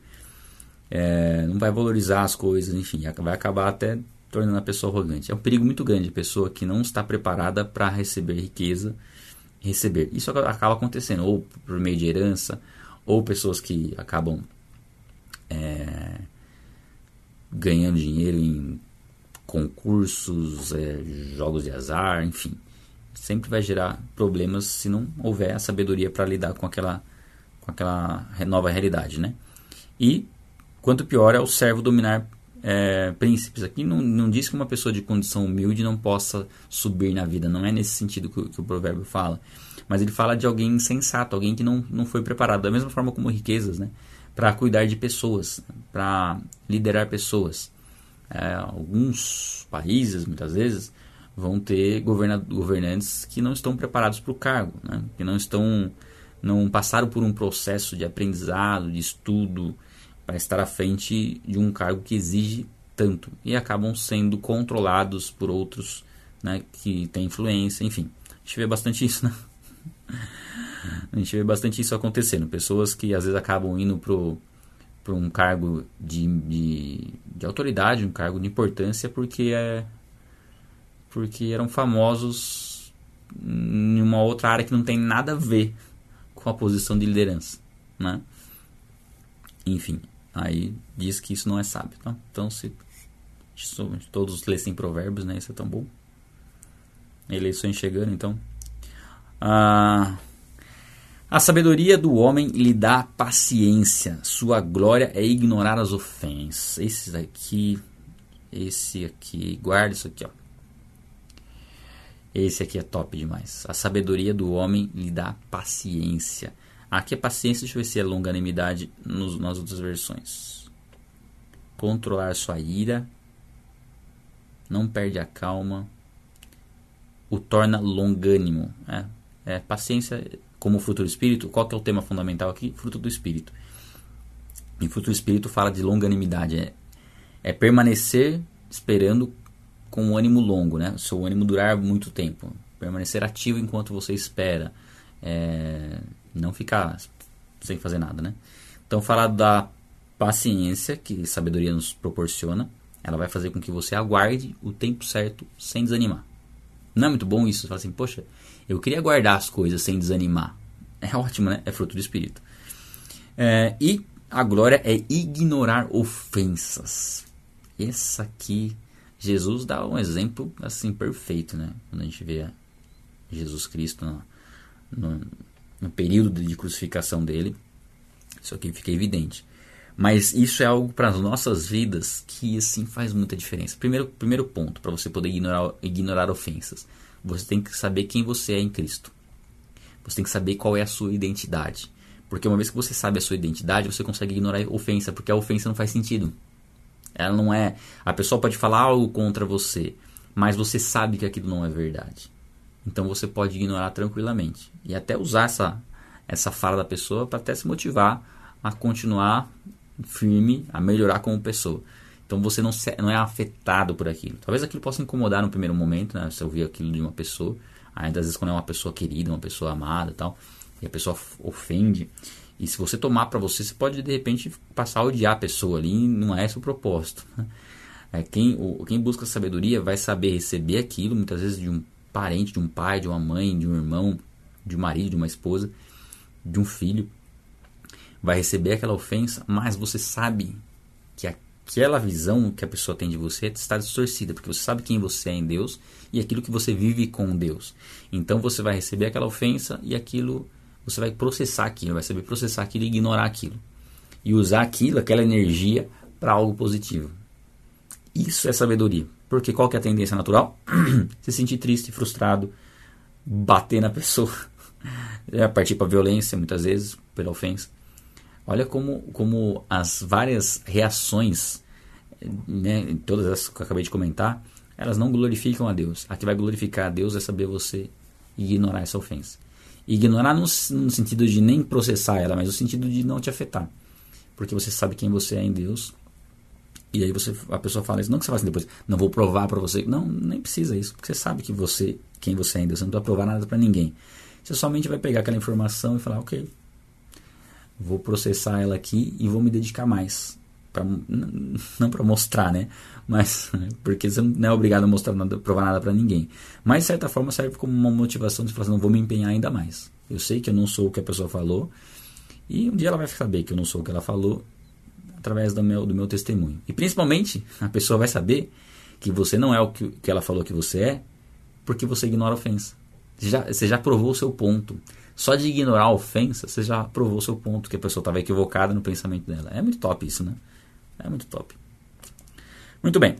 é, não vai valorizar as coisas, enfim, vai acabar até tornando a pessoa arrogante. É um perigo muito grande a pessoa que não está preparada para receber riqueza, receber. Isso acaba acontecendo ou por meio de herança, ou pessoas que acabam é, ganhando dinheiro em concursos, é, jogos de azar, enfim. Sempre vai gerar problemas se não houver a sabedoria para lidar com aquela, com aquela nova realidade, né? E quanto pior é o servo dominar é, príncipes. Aqui não, não diz que uma pessoa de condição humilde não possa subir na vida, não é nesse sentido que, que o provérbio fala. Mas ele fala de alguém insensato, alguém que não, não foi preparado, da mesma forma como riquezas, né? para cuidar de pessoas, para liderar pessoas. É, alguns países, muitas vezes, vão ter governantes que não estão preparados para o cargo, né? que não estão, não passaram por um processo de aprendizado, de estudo, para estar à frente de um cargo que exige tanto e acabam sendo controlados por outros né, que têm influência, enfim. A gente vê bastante isso, né? A gente vê bastante isso acontecendo. Pessoas que às vezes acabam indo para um cargo de, de, de, autoridade, um cargo de importância, porque, é, porque eram famosos em uma outra área que não tem nada a ver com a posição de liderança. Né? Enfim, Aí diz que isso não é sábio. Tá? Então, se todos lessem provérbios, né? Isso é tão bom. Eleições chegando, então. Ah, a sabedoria do homem lhe dá paciência. Sua glória é ignorar as ofensas. Esse aqui, esse aqui, guarda isso aqui, ó. Esse aqui é top demais. A sabedoria do homem lhe dá paciência. Aqui é paciência, deixa eu ver se é longanimidade nos, nas outras versões. Controlar sua ira. Não perde a calma. O torna longânimo. É, é paciência como fruto do espírito. Qual que é o tema fundamental aqui? Fruto do espírito. E fruto do espírito fala de longanimidade. É, é permanecer esperando com um ânimo longo, né? O seu ânimo durar muito tempo. Permanecer ativo enquanto você espera. É, não ficar sem fazer nada, né? Então, falar da paciência que sabedoria nos proporciona, ela vai fazer com que você aguarde o tempo certo sem desanimar. Não é muito bom isso? Você fala assim, poxa, eu queria guardar as coisas sem desanimar. É ótimo, né? É fruto do Espírito. É, e a glória é ignorar ofensas. Essa aqui, Jesus dá um exemplo assim perfeito, né? Quando a gente vê Jesus Cristo no, no, no período de crucificação dele. Isso aqui fica evidente. Mas isso é algo para as nossas vidas que assim faz muita diferença. Primeiro, primeiro ponto para você poder ignorar, ignorar ofensas. Você tem que saber quem você é em Cristo. Você tem que saber qual é a sua identidade. Porque uma vez que você sabe a sua identidade, você consegue ignorar a ofensa, porque a ofensa não faz sentido. Ela não é. A pessoa pode falar algo contra você, mas você sabe que aquilo não é verdade. Então você pode ignorar tranquilamente e até usar essa, essa fala da pessoa para até se motivar a continuar firme, a melhorar como pessoa. Então você não, se, não é afetado por aquilo. Talvez aquilo possa incomodar no primeiro momento, né? Você ouvir aquilo de uma pessoa, ainda às vezes quando é uma pessoa querida, uma pessoa amada, tal, e a pessoa ofende. E se você tomar para você, você pode de repente passar a odiar a pessoa ali, não é esse o propósito. É, quem, o, quem busca sabedoria vai saber receber aquilo, muitas vezes de um parente, de um pai, de uma mãe, de um irmão, de um marido, de uma esposa, de um filho, vai receber aquela ofensa, mas você sabe que aquela visão que a pessoa tem de você está distorcida, porque você sabe quem você é em Deus e aquilo que você vive com Deus. Então você vai receber aquela ofensa e aquilo você vai processar aquilo, vai saber processar aquilo e ignorar aquilo. E usar aquilo, aquela energia para algo positivo. Isso é sabedoria. Porque qual que é a tendência natural? Se sentir triste, frustrado, bater na pessoa, é, partir para violência muitas vezes pela ofensa. Olha como, como as várias reações, né, todas as que eu acabei de comentar, elas não glorificam a Deus. A que vai glorificar a Deus é saber você ignorar essa ofensa. Ignorar no, no sentido de nem processar ela, mas no sentido de não te afetar. Porque você sabe quem você é em Deus e aí você, a pessoa fala isso, não que você faça depois, não vou provar para você. Não, nem precisa isso, porque você sabe que você, quem você é ainda, você não vai provar nada para ninguém. Você somente vai pegar aquela informação e falar, ok, vou processar ela aqui e vou me dedicar mais pra, não para mostrar, né? Mas porque você não é obrigado a mostrar nada, provar nada para ninguém. Mas de certa forma serve como uma motivação de falar assim, não vou me empenhar ainda mais. Eu sei que eu não sou o que a pessoa falou e um dia ela vai saber que eu não sou o que ela falou através do meu, do meu testemunho. E principalmente a pessoa vai saber que você não é o que, que ela falou que você é porque você ignora a ofensa. Você já, você já provou o seu ponto. Só de ignorar a ofensa, você já provou o seu ponto, que a pessoa estava equivocada no pensamento dela. É muito top isso, né? É muito top. Muito bem.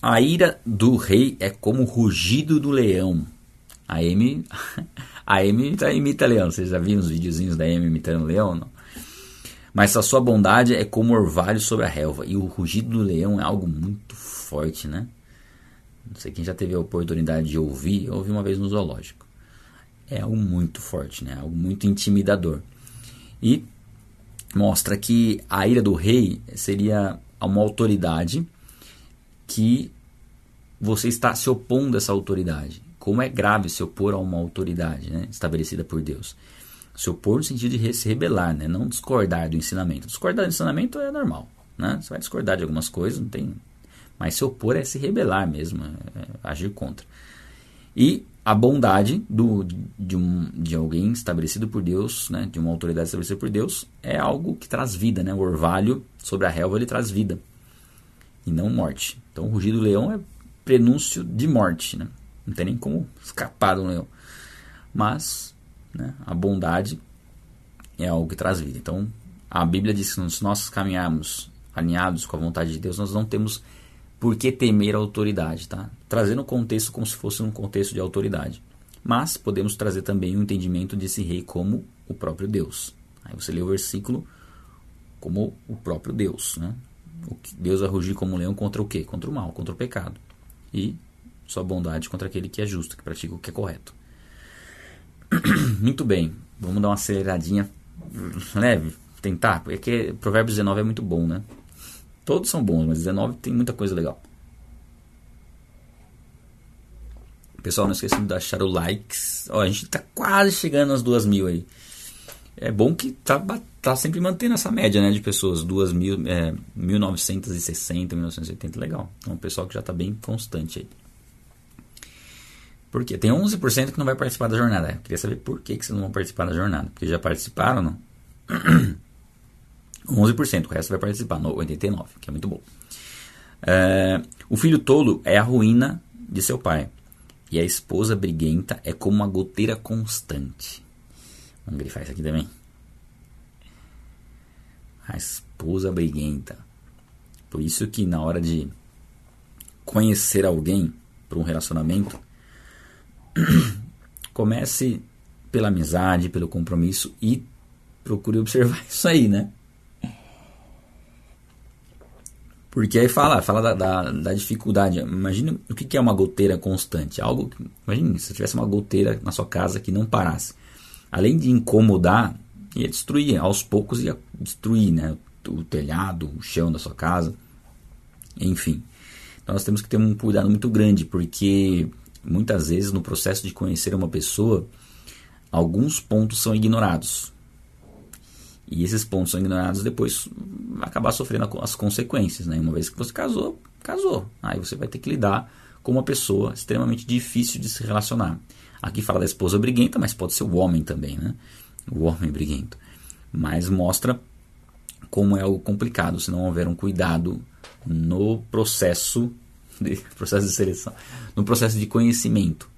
A ira do rei é como o rugido do leão. A Amy, a Amy tá, imita leão. Vocês já viram os videozinhos da Amy imitando leão? Não? Mas a sua bondade é como orvalho sobre a relva. E o rugido do leão é algo muito forte, né? Não sei quem já teve a oportunidade de ouvir. Eu ouvi uma vez no zoológico. É algo muito forte, né? Algo muito intimidador. E mostra que a ira do rei seria uma autoridade que você está se opondo a essa autoridade. Como é grave se opor a uma autoridade né, estabelecida por Deus. Se opor no sentido de se rebelar, né, não discordar do ensinamento. Discordar do ensinamento é normal. Né? Você vai discordar de algumas coisas, não tem. Mas se opor é se rebelar mesmo, é agir contra. E a bondade do, de, um, de alguém estabelecido por Deus, né, de uma autoridade estabelecida por Deus, é algo que traz vida. Né? O orvalho sobre a relva ele traz vida e não morte. Então o rugido do leão é prenúncio de morte. Né? Não tem nem como escapar do leão. Mas né, a bondade é algo que traz vida. Então a Bíblia diz que se nós caminharmos alinhados com a vontade de Deus, nós não temos por que temer a autoridade, tá? Trazendo o contexto como se fosse um contexto de autoridade. Mas podemos trazer também o entendimento desse rei como o próprio Deus. Aí você lê o versículo como o próprio Deus, né? Deus vai rugir como um leão contra o quê? Contra o mal, contra o pecado. E sua bondade contra aquele que é justo, que pratica o que é correto. Muito bem, vamos dar uma aceleradinha leve, tentar, porque Provérbios 19 é muito bom, né? Todos são bons, mas 19 tem muita coisa legal. Pessoal, não esqueçam de deixar o likes. Ó, a gente tá quase chegando às duas mil aí. É bom que tá, tá sempre mantendo essa média né, de pessoas. Duas mil, é, 1960, 1980, legal. Então, o pessoal que já tá bem constante aí. Por quê? Tem 11% que não vai participar da jornada. Eu queria saber por que, que vocês não vão participar da jornada. Porque já participaram, não? 11%, o resto vai participar, no 89%, que é muito bom. É, o filho tolo é a ruína de seu pai, e a esposa briguenta é como uma goteira constante. Vamos grifar isso aqui também. A esposa briguenta. Por isso que na hora de conhecer alguém para um relacionamento, comece pela amizade, pelo compromisso e procure observar isso aí, né? Porque aí fala, fala da, da, da dificuldade. Imagina o que, que é uma goteira constante. Algo. Imagine se tivesse uma goteira na sua casa que não parasse. Além de incomodar, ia destruir. Aos poucos ia destruir né? o telhado, o chão da sua casa. Enfim. Então nós temos que ter um cuidado muito grande, porque muitas vezes no processo de conhecer uma pessoa, alguns pontos são ignorados. E esses pontos são ignorados depois acabar sofrendo as consequências, né? Uma vez que você casou, casou. Aí você vai ter que lidar com uma pessoa extremamente difícil de se relacionar. Aqui fala da esposa briguenta, mas pode ser o homem também, né? O homem briguento. Mas mostra como é algo complicado se não houver um cuidado no processo de, processo de seleção, no processo de conhecimento.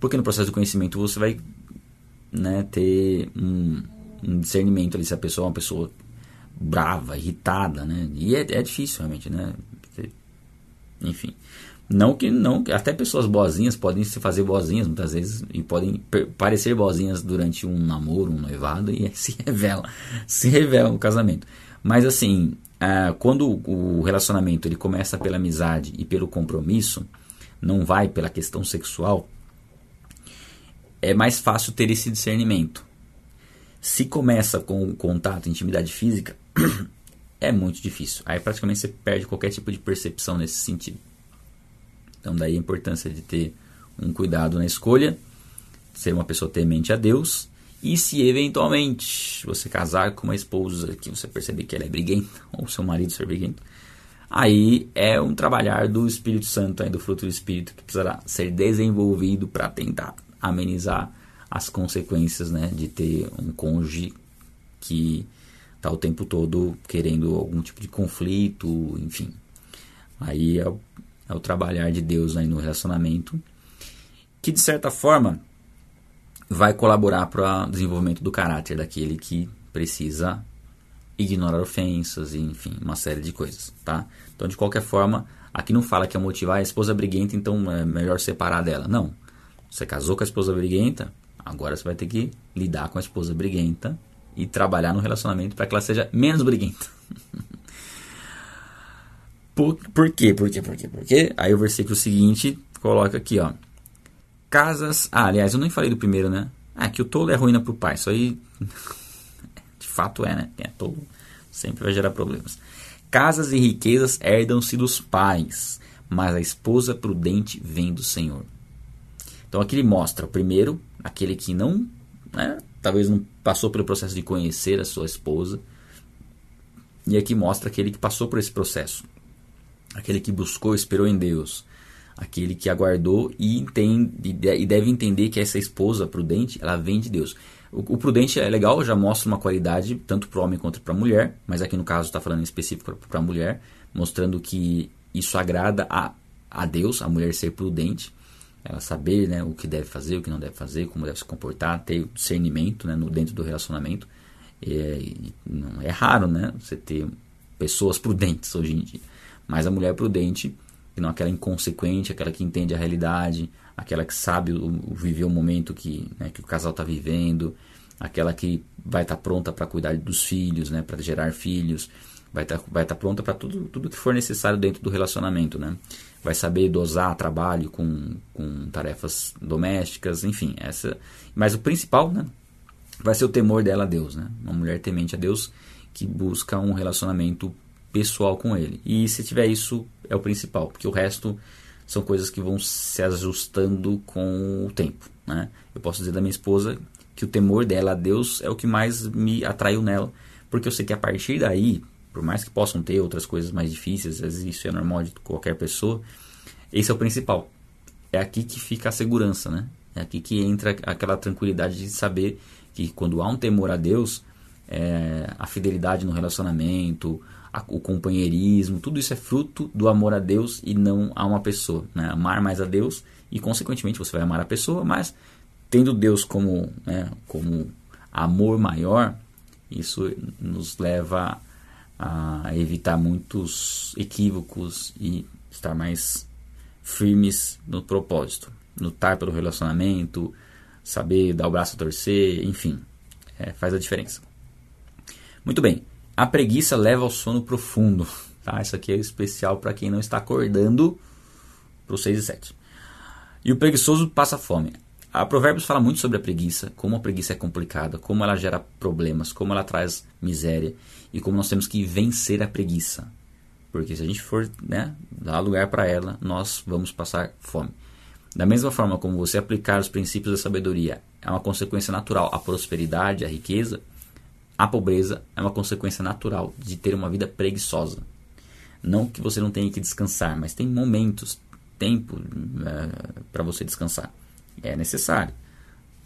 Porque no processo de conhecimento você vai né, ter um, um discernimento ali se a pessoa é uma pessoa brava, irritada, né? E é, é difícil realmente, né? Enfim. Não que não, até pessoas boazinhas podem se fazer boazinhas muitas vezes e podem parecer boazinhas durante um namoro, um noivado e se revela, se revela no casamento. Mas assim, ah, quando o relacionamento ele começa pela amizade e pelo compromisso, não vai pela questão sexual, é mais fácil ter esse discernimento. Se começa com contato, intimidade física, é muito difícil. Aí praticamente você perde qualquer tipo de percepção nesse sentido. Então daí a importância de ter um cuidado na escolha, ser uma pessoa temente a Deus E se eventualmente você casar com uma esposa que você perceber que ela é briguenta, ou seu marido ser briguento, aí é um trabalhar do Espírito Santo, aí, do fruto do Espírito, que precisará ser desenvolvido para tentar amenizar as consequências né, de ter um cônjuge que está o tempo todo querendo algum tipo de conflito, enfim. Aí é o, é o trabalhar de Deus aí no relacionamento, que de certa forma vai colaborar para o desenvolvimento do caráter daquele que precisa ignorar ofensas, e, enfim, uma série de coisas, tá? Então, de qualquer forma, aqui não fala que é motivar a esposa briguenta, então é melhor separar dela. Não. Você casou com a esposa briguenta, agora você vai ter que lidar com a esposa briguenta e trabalhar no relacionamento para que ela seja menos briguenta. por, por quê? Por quê? Por quê? Por quê? Aí o versículo seguinte coloca aqui, ó. Casas. Ah, aliás, eu nem falei do primeiro, né? Ah, que o tolo é ruína pro pai. Isso aí. De fato é, né? Quem é tolo sempre vai gerar problemas. Casas e riquezas herdam-se dos pais, mas a esposa prudente vem do Senhor. Então aqui ele mostra, primeiro, aquele que não, né, talvez não passou pelo processo de conhecer a sua esposa, e aqui mostra aquele que passou por esse processo, aquele que buscou, esperou em Deus, aquele que aguardou e, entende, e deve entender que essa esposa prudente, ela vem de Deus. O, o prudente é legal, já mostra uma qualidade tanto para o homem quanto para a mulher, mas aqui no caso está falando em específico para a mulher, mostrando que isso agrada a, a Deus, a mulher ser prudente, ela saber né, o que deve fazer, o que não deve fazer, como deve se comportar, ter discernimento né, no, dentro do relacionamento. É, é raro né, você ter pessoas prudentes hoje em dia, mas a mulher prudente e não aquela inconsequente, aquela que entende a realidade, aquela que sabe o, o viver o momento que, né, que o casal está vivendo, aquela que vai estar tá pronta para cuidar dos filhos, né, para gerar filhos, vai estar tá, vai tá pronta para tudo, tudo que for necessário dentro do relacionamento, né? Vai saber dosar trabalho com, com tarefas domésticas, enfim, essa. Mas o principal, né, vai ser o temor dela a Deus, né? Uma mulher temente a Deus que busca um relacionamento pessoal com ele. E se tiver isso, é o principal, porque o resto são coisas que vão se ajustando com o tempo. Né? Eu posso dizer da minha esposa que o temor dela a Deus é o que mais me atraiu nela, porque eu sei que a partir daí, por mais que possam ter outras coisas mais difíceis, às vezes isso é normal de qualquer pessoa, esse é o principal. É aqui que fica a segurança, né? É aqui que entra aquela tranquilidade de saber que quando há um temor a Deus, é, a fidelidade no relacionamento, o companheirismo, tudo isso é fruto do amor a Deus e não a uma pessoa. Né? Amar mais a Deus e, consequentemente, você vai amar a pessoa, mas tendo Deus como, né, como amor maior, isso nos leva a evitar muitos equívocos e estar mais firmes no propósito, lutar pelo relacionamento, saber dar o braço a torcer, enfim, é, faz a diferença. Muito bem. A preguiça leva ao sono profundo. Tá? Isso aqui é especial para quem não está acordando para os 6 e 7. E o preguiçoso passa fome. A Provérbios fala muito sobre a preguiça, como a preguiça é complicada, como ela gera problemas, como ela traz miséria e como nós temos que vencer a preguiça. Porque se a gente for né, dar lugar para ela, nós vamos passar fome. Da mesma forma como você aplicar os princípios da sabedoria é uma consequência natural à prosperidade, à riqueza, a pobreza é uma consequência natural de ter uma vida preguiçosa. Não que você não tenha que descansar, mas tem momentos, tempo é, para você descansar. É necessário.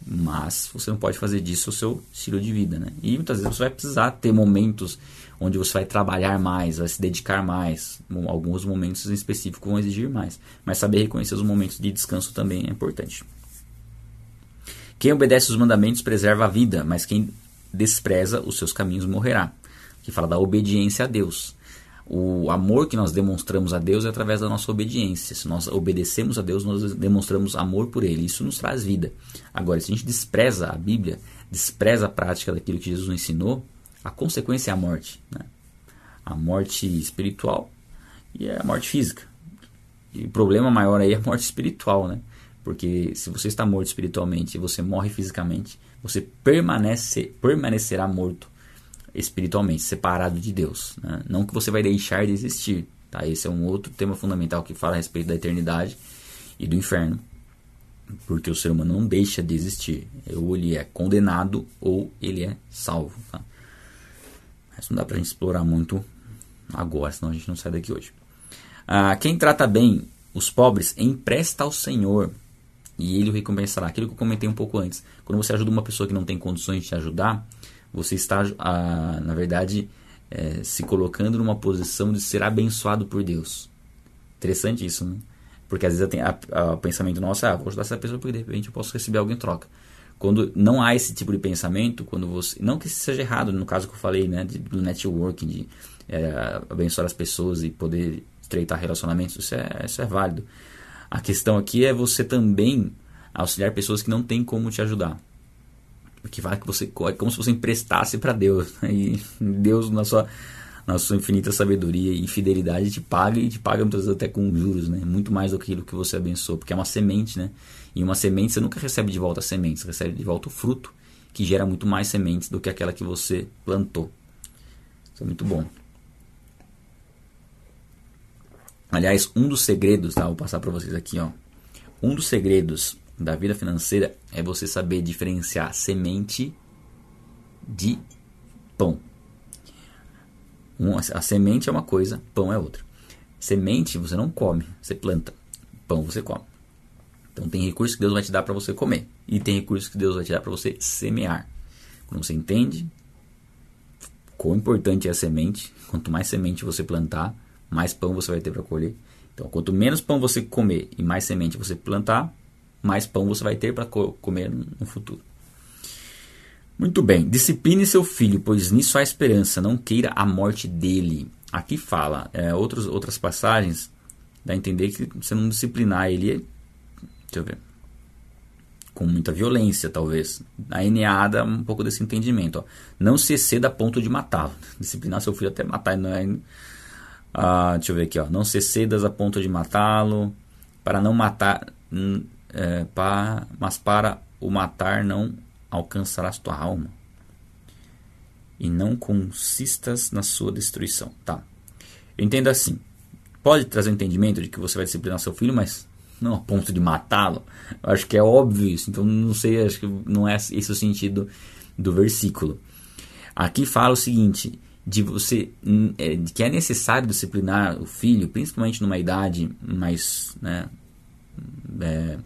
Mas você não pode fazer disso o seu estilo de vida. Né? E muitas vezes você vai precisar ter momentos onde você vai trabalhar mais, vai se dedicar mais. Alguns momentos em específico vão exigir mais. Mas saber reconhecer os momentos de descanso também é importante. Quem obedece os mandamentos preserva a vida, mas quem despreza os seus caminhos morrerá. Que fala da obediência a Deus. O amor que nós demonstramos a Deus é através da nossa obediência. Se nós obedecemos a Deus, nós demonstramos amor por Ele. Isso nos traz vida. Agora, se a gente despreza a Bíblia, despreza a prática daquilo que Jesus nos ensinou, a consequência é a morte. Né? A morte espiritual e a morte física. E o problema maior aí é a morte espiritual, né? Porque se você está morto espiritualmente e você morre fisicamente, você permanece, permanecerá morto espiritualmente, separado de Deus. Né? Não que você vai deixar de existir. Tá? Esse é um outro tema fundamental que fala a respeito da eternidade e do inferno. Porque o ser humano não deixa de existir. Ou ele é condenado ou ele é salvo. Tá? Mas não dá pra gente explorar muito agora, senão a gente não sai daqui hoje. Ah, quem trata bem os pobres empresta ao Senhor e ele o recompensará. Aquilo que eu comentei um pouco antes. Quando você ajuda uma pessoa que não tem condições de te ajudar, você está, ah, na verdade, é, se colocando numa posição de ser abençoado por Deus. Interessante isso, né? Porque às vezes o pensamento nosso, ah, vou ajudar essa pessoa porque de repente eu posso receber algo em troca. Quando não há esse tipo de pensamento, quando você. Não que isso seja errado, no caso que eu falei, né? De, do networking, de é, abençoar as pessoas e poder estreitar relacionamentos, isso é, isso é válido. A questão aqui é você também auxiliar pessoas que não têm como te ajudar. Porque vai que você é como se você emprestasse para Deus. Né? E Deus, na sua, na sua infinita sabedoria e fidelidade, te paga e te paga muitas vezes até com juros, né? Muito mais do que aquilo que você abençoou, porque é uma semente, né? E uma semente você nunca recebe de volta a semente, você recebe de volta o fruto, que gera muito mais sementes do que aquela que você plantou. Isso é muito bom. Aliás, um dos segredos, tá? Vou passar para vocês aqui, ó. Um dos segredos da vida financeira é você saber diferenciar semente de pão. a semente é uma coisa, pão é outra. Semente você não come, você planta. Pão você come. Então tem recursos que Deus vai te dar para você comer e tem recursos que Deus vai te dar para você semear. Quando você entende quão importante é a semente, quanto mais semente você plantar, mais pão você vai ter para colher. Então, quanto menos pão você comer e mais semente você plantar, mais pão você vai ter para co comer no futuro. Muito bem, discipline seu filho, pois nisso há esperança, não queira a morte dele. Aqui fala, é, outros, outras passagens, dá a entender que você não disciplinar ele, deixa eu ver, com muita violência, talvez. A NA dá um pouco desse entendimento. Ó. Não se exceda a ponto de matá-lo. Disciplinar seu filho até matar, não é ah, deixa eu ver aqui, ó. Não se cedas a ponto de matá-lo, para não matar, é, para, mas para o matar não alcançarás tua alma. E não consistas na sua destruição. Tá. Entenda assim. Pode trazer o entendimento de que você vai disciplinar seu filho, mas não a ponto de matá-lo. Acho que é óbvio isso. Então não sei, acho que não é esse o sentido do versículo. Aqui fala o seguinte: de você hum, é, de que é necessário disciplinar o filho, principalmente numa idade mais, né, é,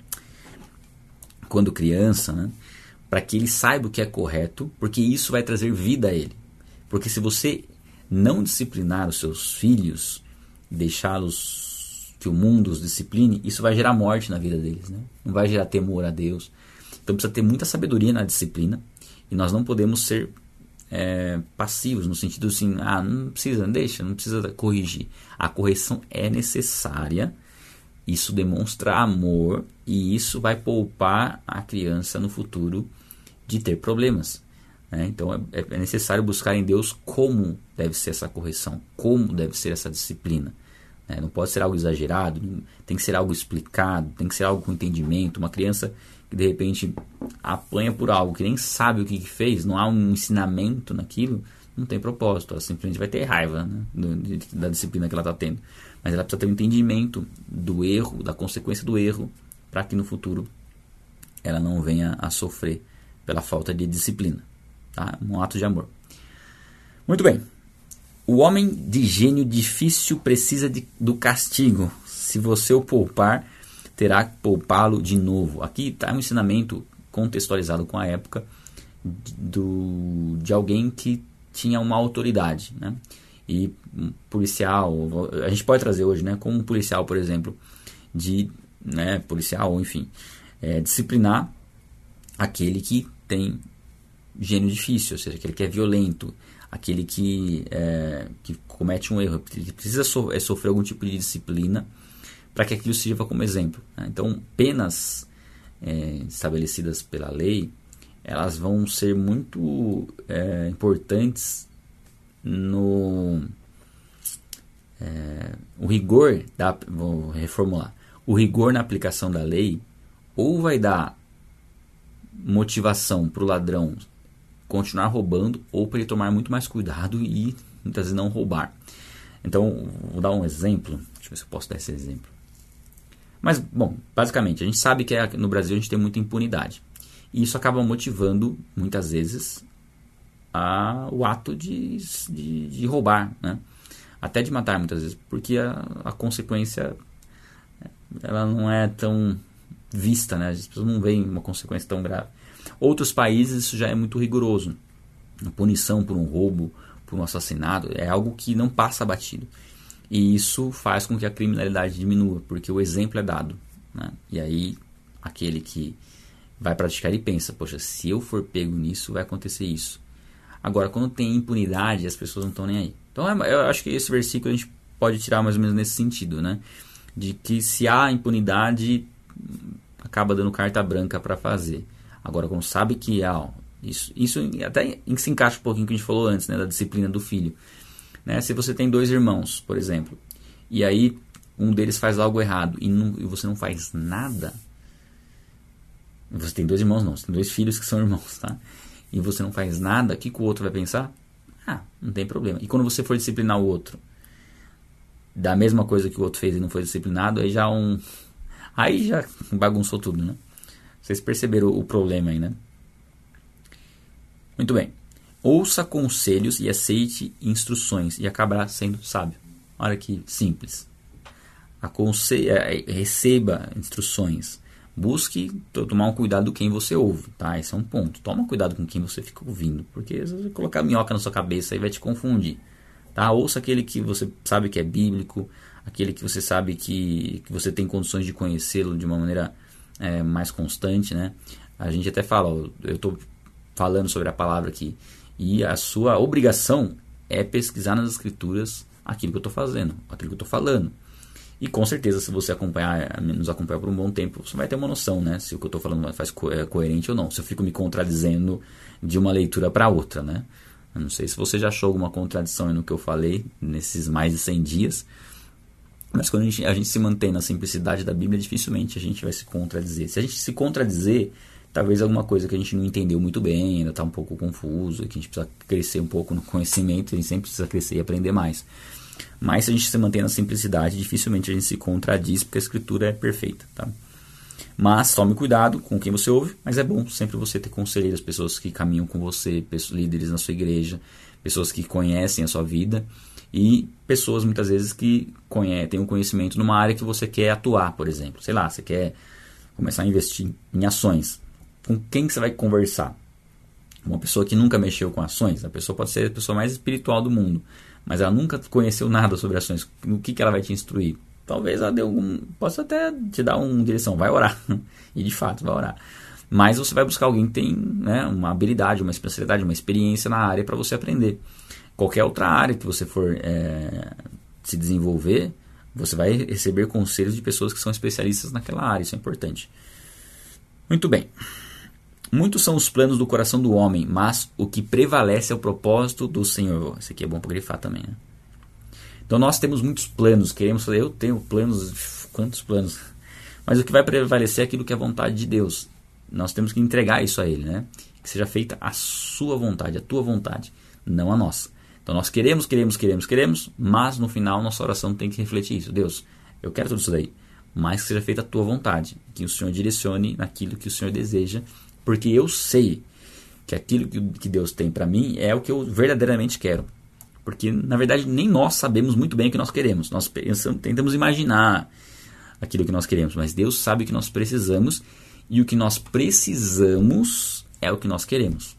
quando criança, né, para que ele saiba o que é correto, porque isso vai trazer vida a ele. Porque se você não disciplinar os seus filhos, deixá-los que o mundo os discipline, isso vai gerar morte na vida deles, né? Não vai gerar temor a Deus. Então precisa ter muita sabedoria na disciplina e nós não podemos ser é, passivos, no sentido assim, ah, não precisa, deixa, não precisa corrigir. A correção é necessária, isso demonstra amor e isso vai poupar a criança no futuro de ter problemas. Né? Então é, é necessário buscar em Deus como deve ser essa correção, como deve ser essa disciplina. Né? Não pode ser algo exagerado, tem que ser algo explicado, tem que ser algo com entendimento. Uma criança que de repente apanha por algo que nem sabe o que, que fez, não há um ensinamento naquilo, não tem propósito. Ela simplesmente vai ter raiva né, da disciplina que ela está tendo. Mas ela precisa ter um entendimento do erro, da consequência do erro, para que no futuro ela não venha a sofrer pela falta de disciplina. Tá? Um ato de amor. Muito bem. O homem de gênio difícil precisa de, do castigo. Se você o poupar, terá que poupá-lo de novo. Aqui está um ensinamento contextualizado com a época do, de alguém que tinha uma autoridade, né? E policial, a gente pode trazer hoje, né? Como um policial, por exemplo, de, né? Policial, enfim, é, disciplinar aquele que tem gênio difícil, ou seja, aquele que é violento, aquele que, é, que comete um erro, precisa so, é, sofrer algum tipo de disciplina para que aquilo sirva como exemplo. Né? Então, penas é, estabelecidas pela lei, elas vão ser muito é, importantes no é, o rigor da vou reformular o rigor na aplicação da lei ou vai dar motivação para o ladrão continuar roubando ou para ele tomar muito mais cuidado e muitas vezes não roubar então vou dar um exemplo deixa eu ver se eu posso dar esse exemplo Mas, bom, basicamente, a gente sabe que é, no Brasil a gente tem muita impunidade. E isso acaba motivando, muitas vezes, a, o ato de, de, de, roubar, né? Até de matar, muitas vezes, porque a, a consequência ela não é tão vista, né? As pessoas não veem uma consequência tão grave. Outros países isso já é muito rigoroso. A punição por um roubo, por um assassinato, é algo que não passa batido. E isso faz com que a criminalidade diminua, porque o exemplo é dado. Né? E aí, aquele que vai praticar e pensa: poxa, se eu for pego nisso, vai acontecer isso. Agora, quando tem impunidade, as pessoas não estão nem aí. Então, é, eu acho que esse versículo a gente pode tirar mais ou menos nesse sentido, né? De que se há impunidade, acaba dando carta branca para fazer. Agora, quando sabe que há. Isso, isso até se encaixa um pouquinho que a gente falou antes, né? Da disciplina do filho. Né? Se você tem dois irmãos, por exemplo, e aí um deles faz algo errado e, não, e você não faz nada. Você tem dois irmãos, não, você tem dois filhos que são irmãos, tá? E você não faz nada, o que, que o outro vai pensar? Ah, não tem problema. E quando você for disciplinar o outro, da mesma coisa que o outro fez e não foi disciplinado, aí já um. Aí já bagunçou tudo, né? Vocês perceberam o problema aí, né? Muito bem. Ouça conselhos e aceite instruções e acabará sendo sábio. Olha que simples. Aconse é, receba instruções. Busque tomar um cuidado com quem você ouve, tá? Esse é um ponto. Toma cuidado com quem você fica ouvindo, porque se você colocar minhoca na sua cabeça aí vai te confundir, tá? Ouça aquele que você sabe que é bíblico, aquele que você sabe que, que você tem condições de conhecê-lo de uma maneira é, mais constante, né? A gente até fala, eu estou falando sobre a palavra aqui, e a sua obrigação é pesquisar nas escrituras aquilo que eu estou fazendo, aquilo que eu estou falando. E com certeza, se você acompanhar, nos acompanhar por um bom tempo, você vai ter uma noção, né? Se o que eu estou falando faz co é coerente ou não. Se eu fico me contradizendo de uma leitura para outra, né? Eu não sei se você já achou alguma contradição no que eu falei nesses mais de 100 dias. Mas quando a gente, a gente se mantém na simplicidade da Bíblia, dificilmente a gente vai se contradizer. Se a gente se contradizer, talvez alguma coisa que a gente não entendeu muito bem, ainda está um pouco confuso, que a gente precisa crescer um pouco no conhecimento, a gente sempre precisa crescer e aprender mais. Mas se a gente se mantém na simplicidade, dificilmente a gente se contradiz, porque a escritura é perfeita. Tá? Mas tome cuidado com quem você ouve, mas é bom sempre você ter conselheiros, pessoas que caminham com você, pessoas, líderes na sua igreja, pessoas que conhecem a sua vida e pessoas muitas vezes que conhecem, têm um conhecimento numa área que você quer atuar, por exemplo. Sei lá, você quer começar a investir em ações com quem você vai conversar? Uma pessoa que nunca mexeu com ações, a pessoa pode ser a pessoa mais espiritual do mundo, mas ela nunca conheceu nada sobre ações. No que, que ela vai te instruir? Talvez ela dê algum. Possa até te dar uma direção, vai orar. e de fato, vai orar. Mas você vai buscar alguém que tem né, uma habilidade, uma especialidade, uma experiência na área para você aprender. Qualquer outra área que você for é, se desenvolver, você vai receber conselhos de pessoas que são especialistas naquela área. Isso é importante. Muito bem. Muitos são os planos do coração do homem, mas o que prevalece é o propósito do Senhor. Isso aqui é bom para grifar também, né? Então nós temos muitos planos, queremos fazer, eu tenho planos, quantos planos? Mas o que vai prevalecer é aquilo que é a vontade de Deus. Nós temos que entregar isso a Ele, né? Que seja feita a sua vontade, a tua vontade, não a nossa. Então nós queremos, queremos, queremos, queremos, mas no final nossa oração tem que refletir isso. Deus, eu quero tudo isso daí, mas que seja feita a tua vontade, que o Senhor direcione naquilo que o Senhor deseja porque eu sei que aquilo que Deus tem para mim é o que eu verdadeiramente quero. Porque, na verdade, nem nós sabemos muito bem o que nós queremos. Nós pensamos, tentamos imaginar aquilo que nós queremos, mas Deus sabe o que nós precisamos e o que nós precisamos é o que nós queremos.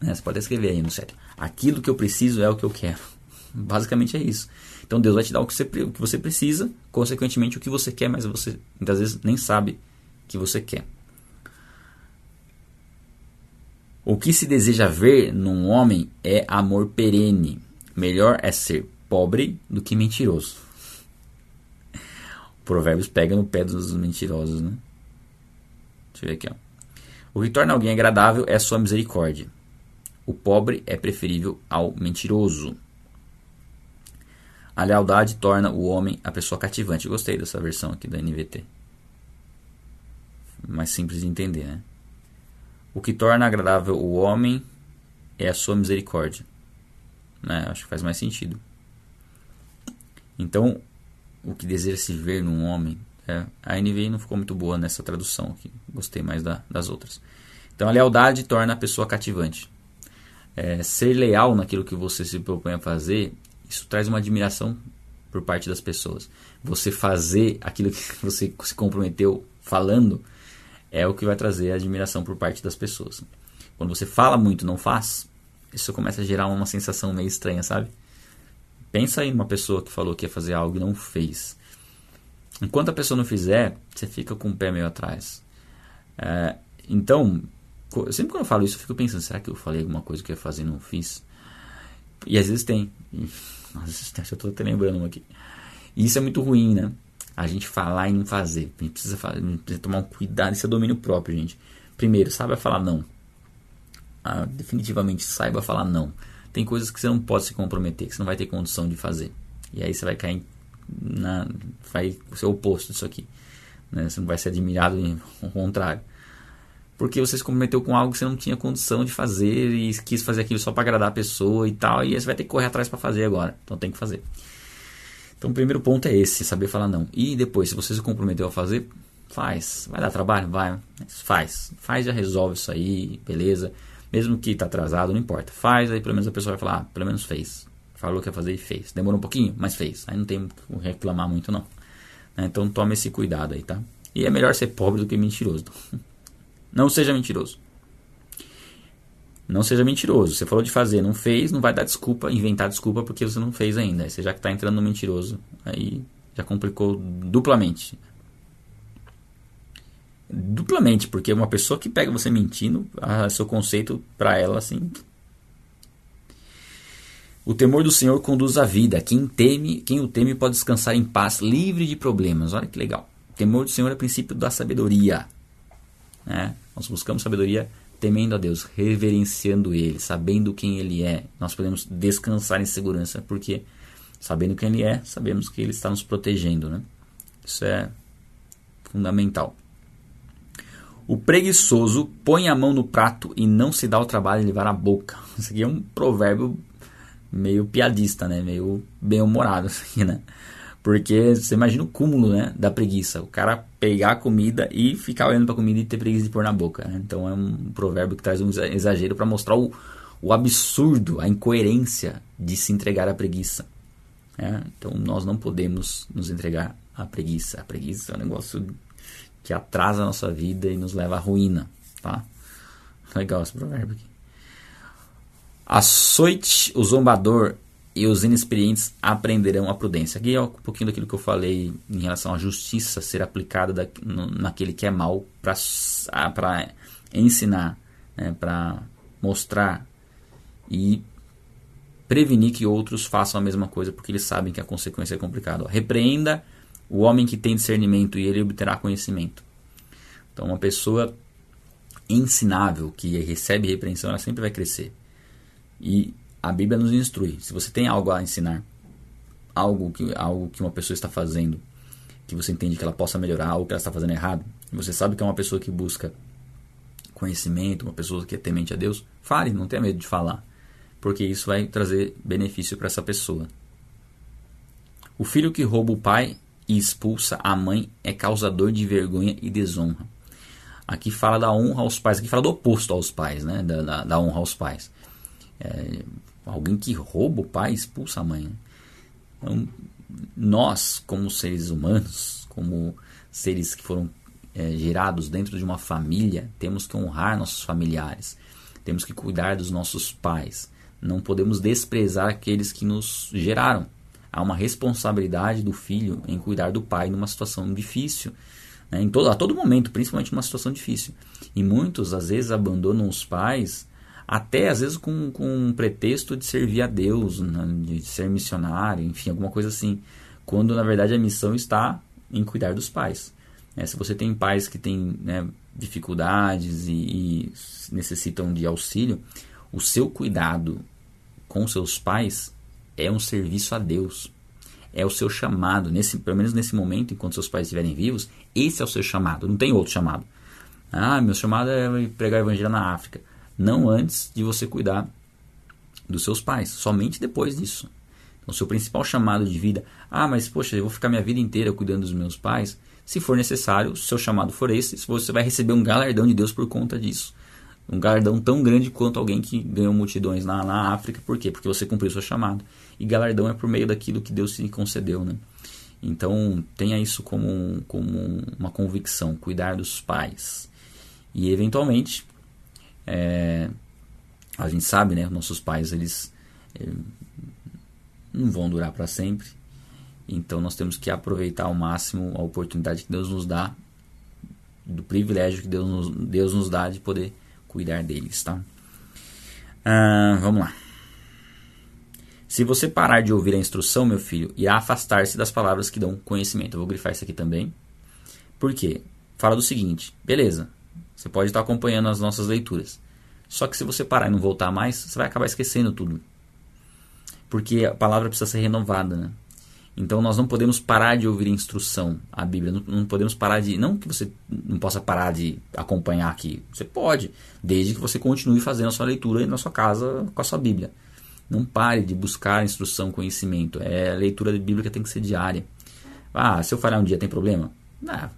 Né? Você pode escrever aí no certo. Aquilo que eu preciso é o que eu quero. Basicamente é isso. Então Deus vai te dar o que você, o que você precisa, consequentemente o que você quer, mas você muitas vezes nem sabe que você quer. O que se deseja ver num homem é amor perene. Melhor é ser pobre do que mentiroso. Provérbios pega no pé dos mentirosos, né? Deixa eu ver aqui, ó. O que torna alguém agradável é sua misericórdia. O pobre é preferível ao mentiroso. A lealdade torna o homem a pessoa cativante. Gostei dessa versão aqui da NVT. Mais simples de entender, né? O que torna agradável o homem é a sua misericórdia. Né? Acho que faz mais sentido. Então, o que deseja se ver num homem É, a NVI não ficou muito boa nessa tradução aqui. Gostei mais da, das outras. Então a lealdade torna a pessoa cativante. É, ser leal naquilo que você se propõe a fazer, isso traz uma admiração por parte das pessoas. Você fazer aquilo que você se comprometeu falando é o que vai trazer admiração por parte das pessoas. Quando você fala muito não faz, isso começa a gerar uma sensação meio estranha, sabe? Pensa aí numa pessoa que falou que ia fazer algo e não fez. Enquanto a pessoa não fizer, você fica com o pé meio atrás. É, então, sempre quando eu falo isso, eu fico pensando: será que eu falei alguma coisa que eu ia fazer e não fiz? E às vezes tem. Tem, eu estou até lembrando aqui. E isso é muito ruim, né? A gente falar e não fazer. A gente precisa, fazer, gente precisa tomar um cuidado. Isso é domínio próprio, gente. Primeiro, saiba falar não. Ah, definitivamente saiba falar não. Tem coisas que você não pode se comprometer, que você não vai ter condição de fazer. E aí você vai cair na. Vai ser o oposto disso aqui. Né? Você não vai ser admirado, ao contrário porque você se comprometeu com algo que você não tinha condição de fazer e quis fazer aquilo só para agradar a pessoa e tal, e aí você vai ter que correr atrás para fazer agora. Então tem que fazer. Então o primeiro ponto é esse, saber falar não. E depois, se você se comprometeu a fazer, faz. Vai dar trabalho? Vai. Faz. Faz já resolve isso aí, beleza. Mesmo que tá atrasado, não importa. Faz, aí pelo menos a pessoa vai falar, ah, pelo menos fez. Falou que ia fazer e fez. Demorou um pouquinho, mas fez. Aí não tem que reclamar muito não. Então tome esse cuidado aí, tá? E é melhor ser pobre do que mentiroso. Não seja mentiroso. Não seja mentiroso. Você falou de fazer, não fez, não vai dar desculpa, inventar desculpa porque você não fez ainda. Você já está entrando no mentiroso. Aí já complicou duplamente. Duplamente, porque uma pessoa que pega você mentindo, a seu conceito para ela assim. O temor do Senhor conduz à vida. Quem teme, quem o teme pode descansar em paz, livre de problemas. Olha que legal. O temor do Senhor é o princípio da sabedoria. Né? Nós buscamos sabedoria temendo a Deus, reverenciando Ele, sabendo quem Ele é. Nós podemos descansar em segurança, porque sabendo quem Ele é, sabemos que Ele está nos protegendo. Né? Isso é fundamental. O preguiçoso põe a mão no prato e não se dá o trabalho de levar a boca. Isso aqui é um provérbio meio piadista, né? Meio bem-humorado aqui, né? Porque você imagina o cúmulo né, da preguiça. O cara pegar a comida e ficar olhando para a comida e ter preguiça de pôr na boca. Né? Então é um provérbio que traz um exagero para mostrar o, o absurdo, a incoerência de se entregar à preguiça. Né? Então nós não podemos nos entregar à preguiça. A preguiça é um negócio que atrasa a nossa vida e nos leva à ruína. Tá? Legal esse provérbio aqui. Açoite o zombador e os inexperientes aprenderão a prudência. Aqui é um pouquinho daquilo que eu falei em relação à justiça ser aplicada da, no, naquele que é mal para ensinar, né, para mostrar e prevenir que outros façam a mesma coisa porque eles sabem que a consequência é complicada. Repreenda o homem que tem discernimento e ele obterá conhecimento. Então, uma pessoa ensinável que recebe repreensão, ela sempre vai crescer. E a Bíblia nos instrui. Se você tem algo a ensinar, algo que, algo que uma pessoa está fazendo, que você entende que ela possa melhorar, algo que ela está fazendo errado, você sabe que é uma pessoa que busca conhecimento, uma pessoa que é temente a Deus, fale, não tenha medo de falar, porque isso vai trazer benefício para essa pessoa. O filho que rouba o pai e expulsa a mãe é causador de vergonha e desonra. Aqui fala da honra aos pais, aqui fala do oposto aos pais, né? da, da, da honra aos pais. É, Alguém que rouba o pai expulsa a mãe. Então, nós, como seres humanos, como seres que foram é, gerados dentro de uma família, temos que honrar nossos familiares, temos que cuidar dos nossos pais. Não podemos desprezar aqueles que nos geraram. Há uma responsabilidade do filho em cuidar do pai numa situação difícil. Né? Em todo, a todo momento, principalmente numa situação difícil. E muitos, às vezes, abandonam os pais até às vezes com, com um pretexto de servir a Deus, né, de ser missionário, enfim, alguma coisa assim, quando na verdade a missão está em cuidar dos pais. É, se você tem pais que têm né, dificuldades e, e, necessitam de auxílio, o seu cuidado com seus pais é um serviço a Deus. É o seu chamado, nesse, pelo menos nesse momento, enquanto seus pais estiverem vivos, esse é o seu chamado, não tem outro chamado. Ah, meu chamado é pregar o evangelho na África. Não antes de você cuidar dos seus pais, somente depois disso. Então, seu principal chamado de vida, ah, mas poxa, eu vou ficar minha vida inteira cuidando dos meus pais. Se for necessário, se seu chamado for esse, você vai receber um galardão de Deus por conta disso. Um galardão tão grande quanto alguém que ganhou multidões na, na África. Por quê? Porque você cumpriu seu chamado. E galardão é por meio daquilo que Deus te concedeu, né? Então, tenha isso como, como uma convicção, cuidar dos pais. E, eventualmente, é, a gente sabe, né? Nossos pais, eles é, não vão durar para sempre. Então, nós temos que aproveitar ao máximo a oportunidade que Deus nos dá, do privilégio que Deus nos, Deus nos dá de poder cuidar deles, tá? Ah, vamos lá. Se você parar de ouvir a instrução, meu filho, e afastar-se das palavras que dão conhecimento. Eu vou grifar isso aqui também. Por quê? Fala do seguinte: beleza, você pode estar acompanhando as nossas leituras. Só que se você parar e não voltar mais, você vai acabar esquecendo tudo. Porque a palavra precisa ser renovada, né? Então nós não podemos parar de ouvir instrução, a Bíblia. Não, não, podemos parar de. Não que você não possa parar de acompanhar aqui. Você pode, desde que você continue fazendo a sua leitura na sua casa com a sua Bíblia. Não pare de buscar instrução, conhecimento. É, a leitura bíblica tem que ser diária. Ah, se eu falhar um dia tem problema? Ah,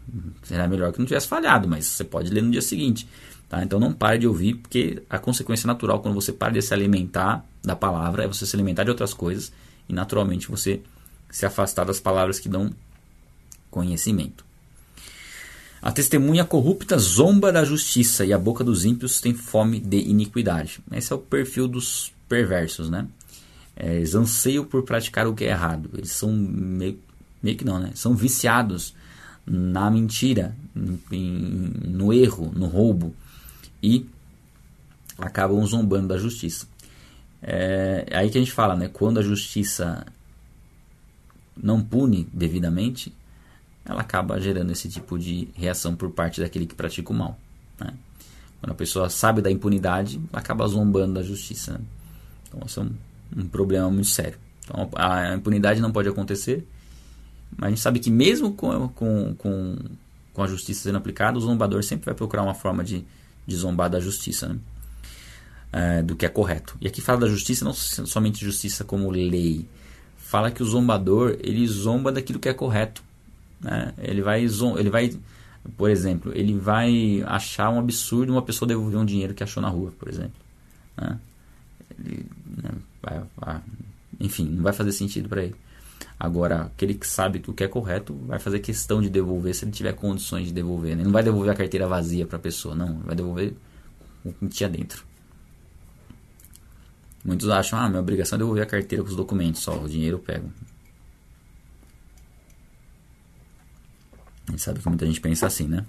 será melhor que não tivesse falhado, mas você pode ler no dia seguinte. Tá? Então não pare de ouvir, porque a consequência natural quando você para de se alimentar da palavra é você se alimentar de outras coisas e naturalmente você se afastar das palavras que dão conhecimento. A testemunha corrupta zomba da justiça e a boca dos ímpios tem fome de iniquidade. Esse é o perfil dos perversos, né? É, eles anseiam por praticar o que é errado. Eles são meio, meio que não, né? São viciados na mentira, no erro, no roubo e acabam zombando da justiça. É, é aí que a gente fala, né? Quando a justiça não pune devidamente, ela acaba gerando esse tipo de reação por parte daquele que pratica o mal. Né? Quando a pessoa sabe da impunidade, acaba zombando da justiça. Né? Então, isso é um, um, problema muito sério. Então, a impunidade não pode acontecer, a gente sabe que mesmo com, com, com, com a justiça sendo aplicada, o zombador sempre vai procurar uma forma de, de zombar da justiça, né? é, do que é correto. E aqui fala da justiça, não somente justiça como lei, fala que o zombador ele zomba daquilo que é correto. Né? Ele vai ele vai, por exemplo, ele vai achar um absurdo uma pessoa devolver um dinheiro que achou na rua, por exemplo. Né? Ele, né, vai, vai, enfim, não vai fazer sentido para ele. Agora, aquele que sabe o que é correto vai fazer questão de devolver se ele tiver condições de devolver. Né? Ele não vai devolver a carteira vazia para a pessoa, não. Vai devolver o que tinha dentro. Muitos acham, ah, minha obrigação é devolver a carteira com os documentos, só o dinheiro eu pego. A gente sabe que muita gente pensa assim, né?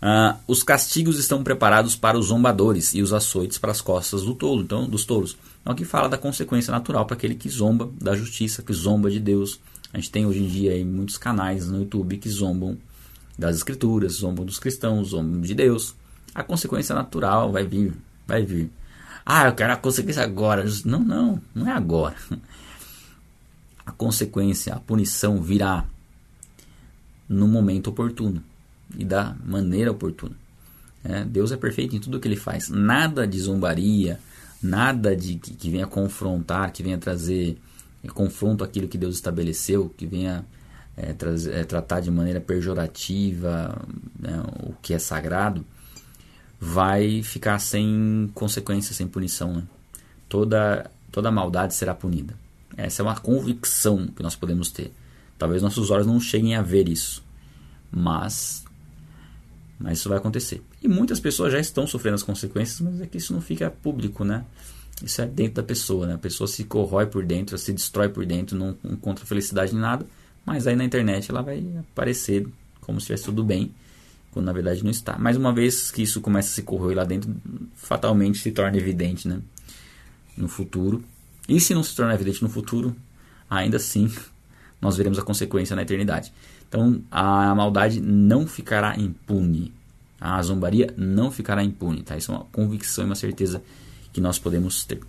Ah, os castigos estão preparados para os zombadores e os açoites para as costas do tolo, então dos tolos. Então aqui fala da consequência natural para aquele que zomba da justiça, que zomba de Deus. A gente tem hoje em dia aí muitos canais no YouTube que zombam das escrituras, zombam dos cristãos, zombam de Deus. A consequência natural vai vir, vai vir. Ah, eu quero a consequência agora. Não, não, não é agora. A consequência, a punição virá no momento oportuno e da maneira oportuna. É, Deus é perfeito em tudo que ele faz. Nada de zombaria, nada de que, que venha confrontar, que venha trazer é, confronto aquilo que Deus estabeleceu, que venha é, trazer, é, tratar de maneira pejorativa né, o que é sagrado vai ficar sem consequência, sem punição. Né? Toda, toda maldade será punida. Essa é uma convicção que nós podemos ter. Talvez nossos olhos não cheguem a ver isso, mas, mas isso vai acontecer. E muitas pessoas já estão sofrendo as consequências, mas é que isso não fica público, né? Isso é dentro da pessoa, né? A pessoa se corrói por dentro, se destrói por dentro, não encontra felicidade em nada, mas aí na internet ela vai aparecer como se estivesse tudo bem quando na verdade não está. Mais uma vez que isso começa a se corroer lá dentro, fatalmente se torna evidente né? no futuro. E se não se tornar evidente no futuro, ainda assim nós veremos a consequência na eternidade. Então a maldade não ficará impune. A zombaria não ficará impune. Tá? Isso é uma convicção e uma certeza que nós podemos ter.